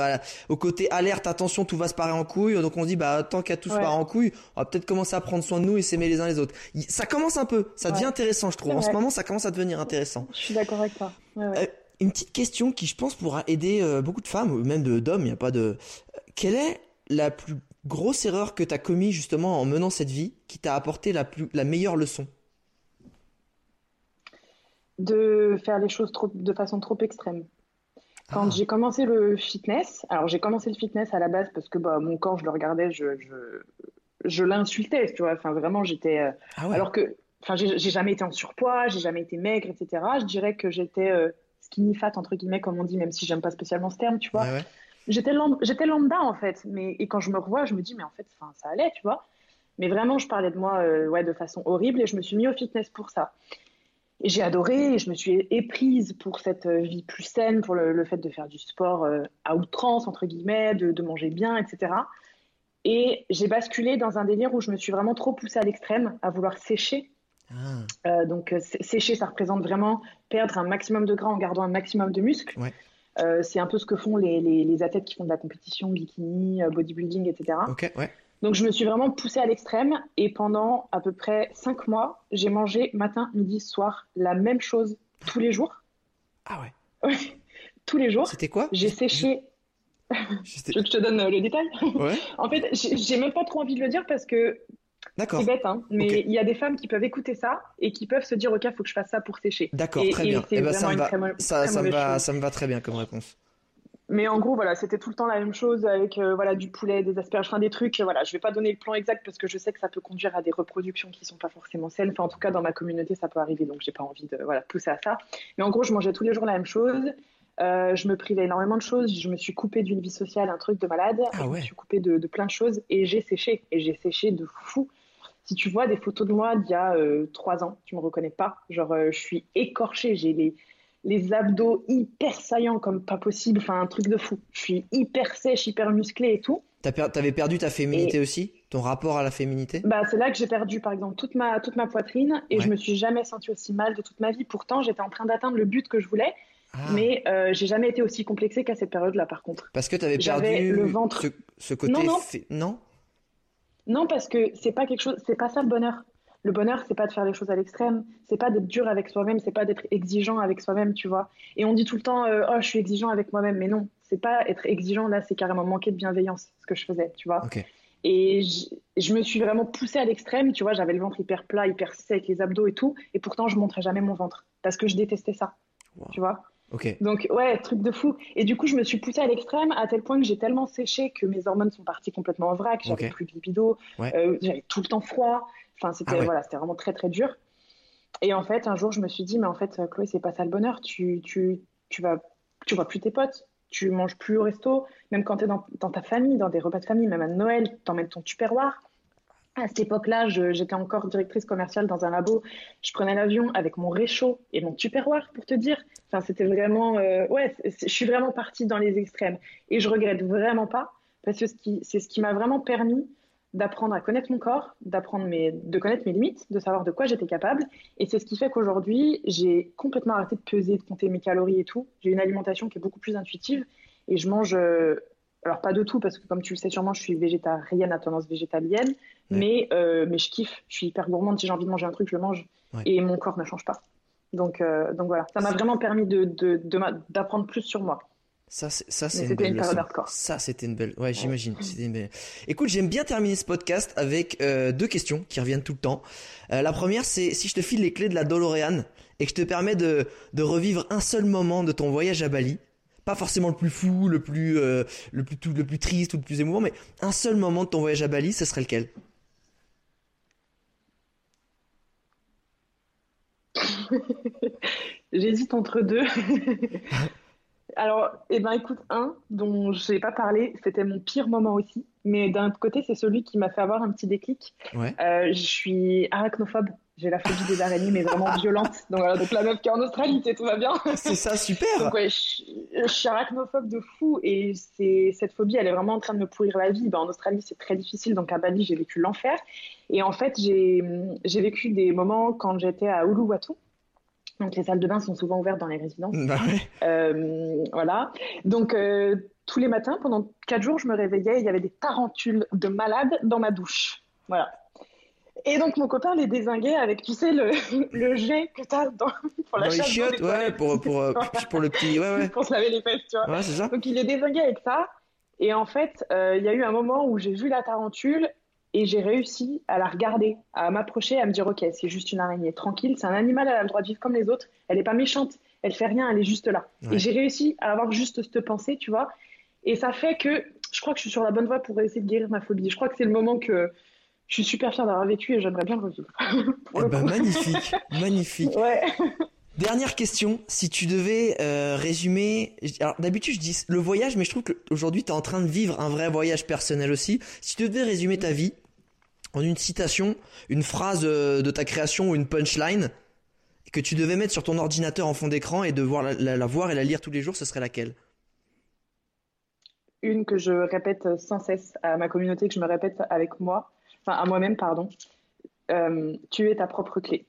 au côté alerte, attention, tout va se parer en couille. Donc on dit, bah tant qu'à tout se parer en couille, on va peut-être commencer à prendre soin de nous et s'aimer les uns les autres. Ça commence un peu, ça devient intéressant, je trouve. En ce moment, ça commence à devenir intéressant. Je suis d'accord avec toi. Euh, une petite question qui, je pense, pourra aider euh, beaucoup de femmes, ou même d'hommes. Il n'y a pas de. Quelle est la plus grosse erreur que tu as commis justement en menant cette vie, qui t'a apporté la plus, la meilleure leçon? De faire les choses trop, de façon trop extrême. Quand ah. j'ai commencé le fitness, alors j'ai commencé le fitness à la base parce que bah, mon corps, je le regardais, je, je, je l'insultais, tu vois. Enfin, vraiment, j'étais. Euh, ah alors que, enfin, j'ai jamais été en surpoids, j'ai jamais été maigre, etc. Je dirais que j'étais euh, skinny fat, entre guillemets, comme on dit, même si j'aime pas spécialement ce terme, tu vois. J'étais lambda, en fait. Mais, et quand je me revois, je me dis, mais en fait, ça allait, tu vois. Mais vraiment, je parlais de moi euh, ouais, de façon horrible et je me suis mis au fitness pour ça. Et j'ai adoré, et je me suis éprise pour cette euh, vie plus saine, pour le, fait de faire du sport euh, à outrance, entre guillemets, de, manger bien, etc. Et j'ai basculé dans un délire où je me suis vraiment trop poussée à l'extrême, à vouloir sécher. Ah, Euh, donc euh, sé- sécher, ça représente vraiment perdre un maximum de gras en gardant un maximum de muscles. Ouais. Euh, c'est un peu ce que font les, les, les athlètes qui font de la compétition, bikini, bodybuilding, etc. ok, ouais. Donc je me suis vraiment poussée à l'extrême et pendant à peu près cinq mois, j'ai mangé matin, midi, soir la même chose tous les jours. Ah ouais. tous les jours. C'était quoi? J'ai séché. Que je te donne le détail Ouais. En fait, j'ai même pas trop envie de le dire parce que D'accord. c'est bête, hein, mais il y a des femmes qui peuvent écouter ça et qui peuvent se dire ok, faut que je fasse ça pour sécher. D'accord, Et- très et bien. c'est Eh ben, ça me va, très ça, très ça me va, ça me va très bien comme réponse. Mais en gros, voilà, c'était tout le temps la même chose avec euh, voilà du poulet, des asperges, enfin des trucs. Voilà, je vais pas donner le plan exact parce que je sais que ça peut conduire à des reproductions qui sont pas forcément saines. Enfin, en tout cas, dans ma communauté, ça peut arriver, donc j'ai pas envie de voilà pousser à ça. Mais en gros, je mangeais tous les jours la même chose. Euh, je me privais énormément de choses. Je me suis coupée d'une vie sociale, un truc de malade. Ah je ouais. me suis coupée de, de plein de choses et j'ai séché. Et j'ai séché de fou. Si tu vois des photos de moi d'il y a euh, trois ans, tu me reconnais pas. Genre, euh, je suis écorchée. J'ai les les abdos hyper saillants comme pas possible, enfin un truc de fou. Je suis hyper sèche, hyper musclée et tout. T'avais perdu ta féminité aussi? Ton rapport à la féminité? Bah, c'est là que j'ai perdu par exemple toute ma, toute ma poitrine et Ouais. je me suis jamais sentie aussi mal de toute ma vie. Pourtant, j'étais en train d'atteindre le but que je voulais, Ah, mais euh, j'ai jamais été aussi complexée qu'à cette période-là par contre. Parce que t'avais j'avais perdu le ventre. ce, ce côté... Non, non. non? Non, parce que c'est pas quelque chose, c'est pas ça le bonheur. Le bonheur, c'est pas de faire les choses à l'extrême, c'est pas d'être dur avec soi-même, c'est pas d'être exigeant avec soi-même, tu vois. Et on dit tout le temps, euh, oh, je suis exigeant avec moi-même, mais non, c'est pas être exigeant là, c'est carrément manquer de bienveillance, ce que je faisais, tu vois. Et je, je me suis vraiment poussée à l'extrême, tu vois, j'avais le ventre hyper plat, hyper sec, les abdos et tout, et pourtant je montrais jamais mon ventre, parce que je détestais ça, Wow. tu vois. Ok. Donc ouais, truc de fou. Et du coup, je me suis poussée à l'extrême à tel point que j'ai tellement séché que mes hormones sont parties complètement en vrac. J'avais Ok. plus de libido, Ouais. euh, j'avais tout le temps froid. Enfin, c'était Ah ouais. voilà, c'était vraiment très très dur. Et en fait, un jour, je me suis dit, mais en fait, euh, Chloé, c'est pas ça le bonheur. Tu tu tu vas tu vois plus tes potes. Tu manges plus au resto, même quand tu es dans, dans ta famille, dans des repas de famille, même à Noël, t'emmènes ton tupperware. À cette époque-là, j'étais encore directrice commerciale dans un labo. Je prenais l'avion avec mon réchaud et mon tupperware, pour te dire. Enfin, c'était vraiment. euh, ouais, je suis vraiment partie dans les extrêmes. Et je regrette vraiment pas, parce que c'est ce qui m'a vraiment permis d'apprendre à connaître mon corps, d'apprendre de connaître mes limites, de savoir de quoi j'étais capable. Et c'est ce qui fait qu'aujourd'hui, j'ai complètement arrêté de peser, de compter mes calories et tout. J'ai une alimentation qui est beaucoup plus intuitive et je mange, euh, alors pas de tout, parce que comme tu le sais sûrement, je suis végétarienne à tendance végétalienne, Ouais. mais, euh, mais je kiffe. Je suis hyper gourmande. Si j'ai envie de manger un truc, je le mange. Ouais. Et mon corps ne change pas. Donc, euh, donc voilà, ça m'a vraiment permis de, de, d'apprendre plus sur moi. Ça, c'est, ça, c'est une belle une période leçon. hardcore. Ça, c'était une belle. Ouais, j'imagine. C'était une belle. Écoute, j'aime bien terminer ce podcast avec euh, deux questions qui reviennent tout le temps. Euh, la première, c'est si je te file les clés de la DeLorean et que je te permets de, de revivre un seul moment de ton voyage à Bali, pas forcément le plus fou, le plus, euh, le plus, tout- le plus triste ou le plus émouvant, mais un seul moment de ton voyage à Bali, ce serait lequel? J'hésite entre deux. Alors, eh ben, écoute, un dont j'ai pas parlé, c'était mon pire moment aussi. Mais d'un autre côté, c'est celui qui m'a fait avoir un petit déclic. Ouais. Euh, je suis arachnophobe. J'ai la phobie des araignées, mais vraiment violente. Donc voilà, donc la meuf qui est en Australie, tout va bien. C'est ça, super. Donc ouais, je, je suis arachnophobe de fou et c'est cette phobie, elle est vraiment en train de me pourrir la vie. Ben, en Australie, c'est très difficile, donc à Bali, j'ai vécu l'enfer. Et en fait, j'ai vécu des moments quand j'étais à Uluwatu. Donc les salles de bain sont souvent ouvertes dans les résidences. Bah ouais. Euh, voilà. Donc euh, tous les matins, pendant quatre jours, je me réveillais, il y avait des tarentules de malades dans ma douche. Voilà. Et donc mon copain les désinguait avec, tu sais, le, le jet que t'as dans, pour la Dans les chiottes, les ouais, toilettes. pour, pour, euh, pour le petit. Ouais, ouais. pour se laver les fesses, tu vois. Ouais, c'est ça. Donc il est désingué avec ça. Et en fait, euh, il y a eu un moment où j'ai vu la tarentule et j'ai réussi à la regarder, à m'approcher, à me dire ok, c'est juste une araignée, tranquille, c'est un animal, elle a le droit de vivre comme les autres. Elle est pas méchante, elle fait rien, elle est juste là. Ouais. Et j'ai réussi à avoir juste cette pensée, tu vois. Et ça fait que je crois que je suis sur la bonne voie pour essayer de guérir ma phobie. Je crois que c'est le moment que je suis super fière d'avoir vécu et j'aimerais bien le revivre. Eh ben, magnifique, magnifique. Ouais. Dernière question, si tu devais euh, résumer, alors d'habitude je dis le voyage, mais je trouve qu'aujourd'hui tu es en train de vivre un vrai voyage personnel aussi. Si tu devais résumer ta vie en une citation, une phrase euh, de ta création ou une punchline que tu devais mettre sur ton ordinateur en fond d'écran et de voir la, la- la voir et la lire tous les jours, ce serait laquelle? Une que je répète sans cesse à ma communauté, que je me répète avec moi, enfin à moi-même, pardon. Euh, tu es ta propre clé.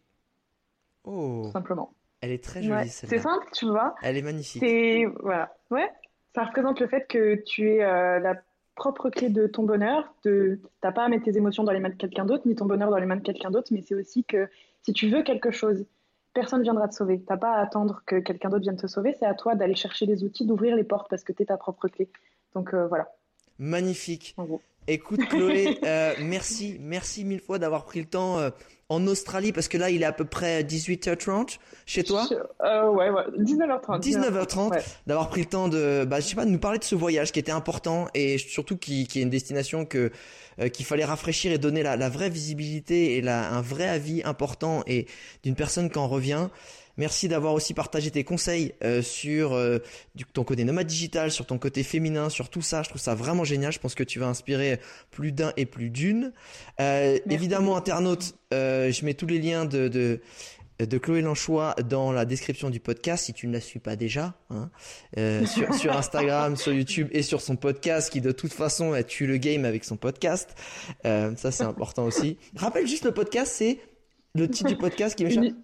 Oh. Tout simplement. Elle est très jolie, C'est simple, tu vois. Elle est magnifique. C'est voilà, ouais. Ça représente le fait que tu es euh, la propre clé de ton bonheur. De, t'as pas à mettre tes émotions dans les mains de quelqu'un d'autre, ni ton bonheur dans les mains de quelqu'un d'autre, mais c'est aussi que si tu veux quelque chose, personne viendra te sauver. T'as pas à attendre que quelqu'un d'autre vienne te sauver. C'est à toi d'aller chercher les outils, d'ouvrir les portes parce que tu es ta propre clé. Donc euh, voilà. Magnifique. Écoute Chloé, euh, merci, merci mille fois d'avoir pris le temps euh, en Australie parce que là il est à peu près 18h30 chez toi. Euh, ouais, ouais, 19h30. 19h30, d'avoir pris le temps de, bah, je sais pas, de nous parler de ce voyage qui était important et surtout qui, qui est une destination que qu'il fallait rafraîchir et donner la, la vraie visibilité et la, un vrai avis important et d'une personne qui en revient. Merci d'avoir aussi partagé tes conseils euh, sur euh, ton côté nomade digital, sur ton côté féminin, sur tout ça. Je trouve ça vraiment génial. Je pense que tu vas inspirer plus d'un et plus d'une. Euh, évidemment, internaute, je mets tous les liens de, de de Chloé Lanchois dans la description du podcast si tu ne la suis pas déjà hein, sur, sur, Instagram, sur YouTube et sur son podcast qui de toute façon a tué le game avec son podcast. ça c'est important aussi. Rappelle juste le podcast, c'est le titre du podcast qui m'échappe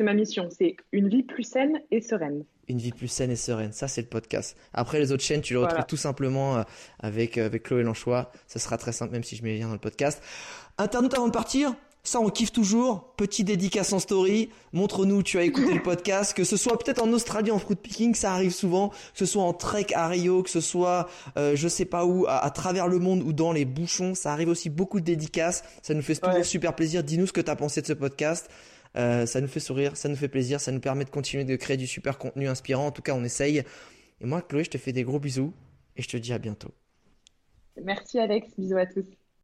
c'est ma mission, c'est une vie plus saine et sereine. Une vie plus saine et sereine, ça c'est le podcast. Après les autres chaînes, tu le retrouves tout simplement euh, avec, euh, avec Chloé Lanchois. Ça sera très simple même si je mets les liens dans le podcast. Internaute avant de partir, ça, on kiffe toujours. Petit dédicace en story. Montre-nous, tu as écouté le podcast. Que ce soit peut-être en Australie, en fruit picking, ça arrive souvent. Que ce soit en trek à Rio, que ce soit, euh, je sais pas où, à, travers le monde ou dans les bouchons. Ça arrive aussi beaucoup de dédicaces. Ça nous fait toujours super plaisir. Dis-nous ce que tu as pensé de ce podcast. Euh, ça nous fait sourire, ça nous fait plaisir, ça nous permet de continuer de créer du super contenu inspirant. En tout cas, on essaye. Et moi, Chloé, je te fais des gros bisous et je te dis à bientôt. Merci Alex, bisous à tous.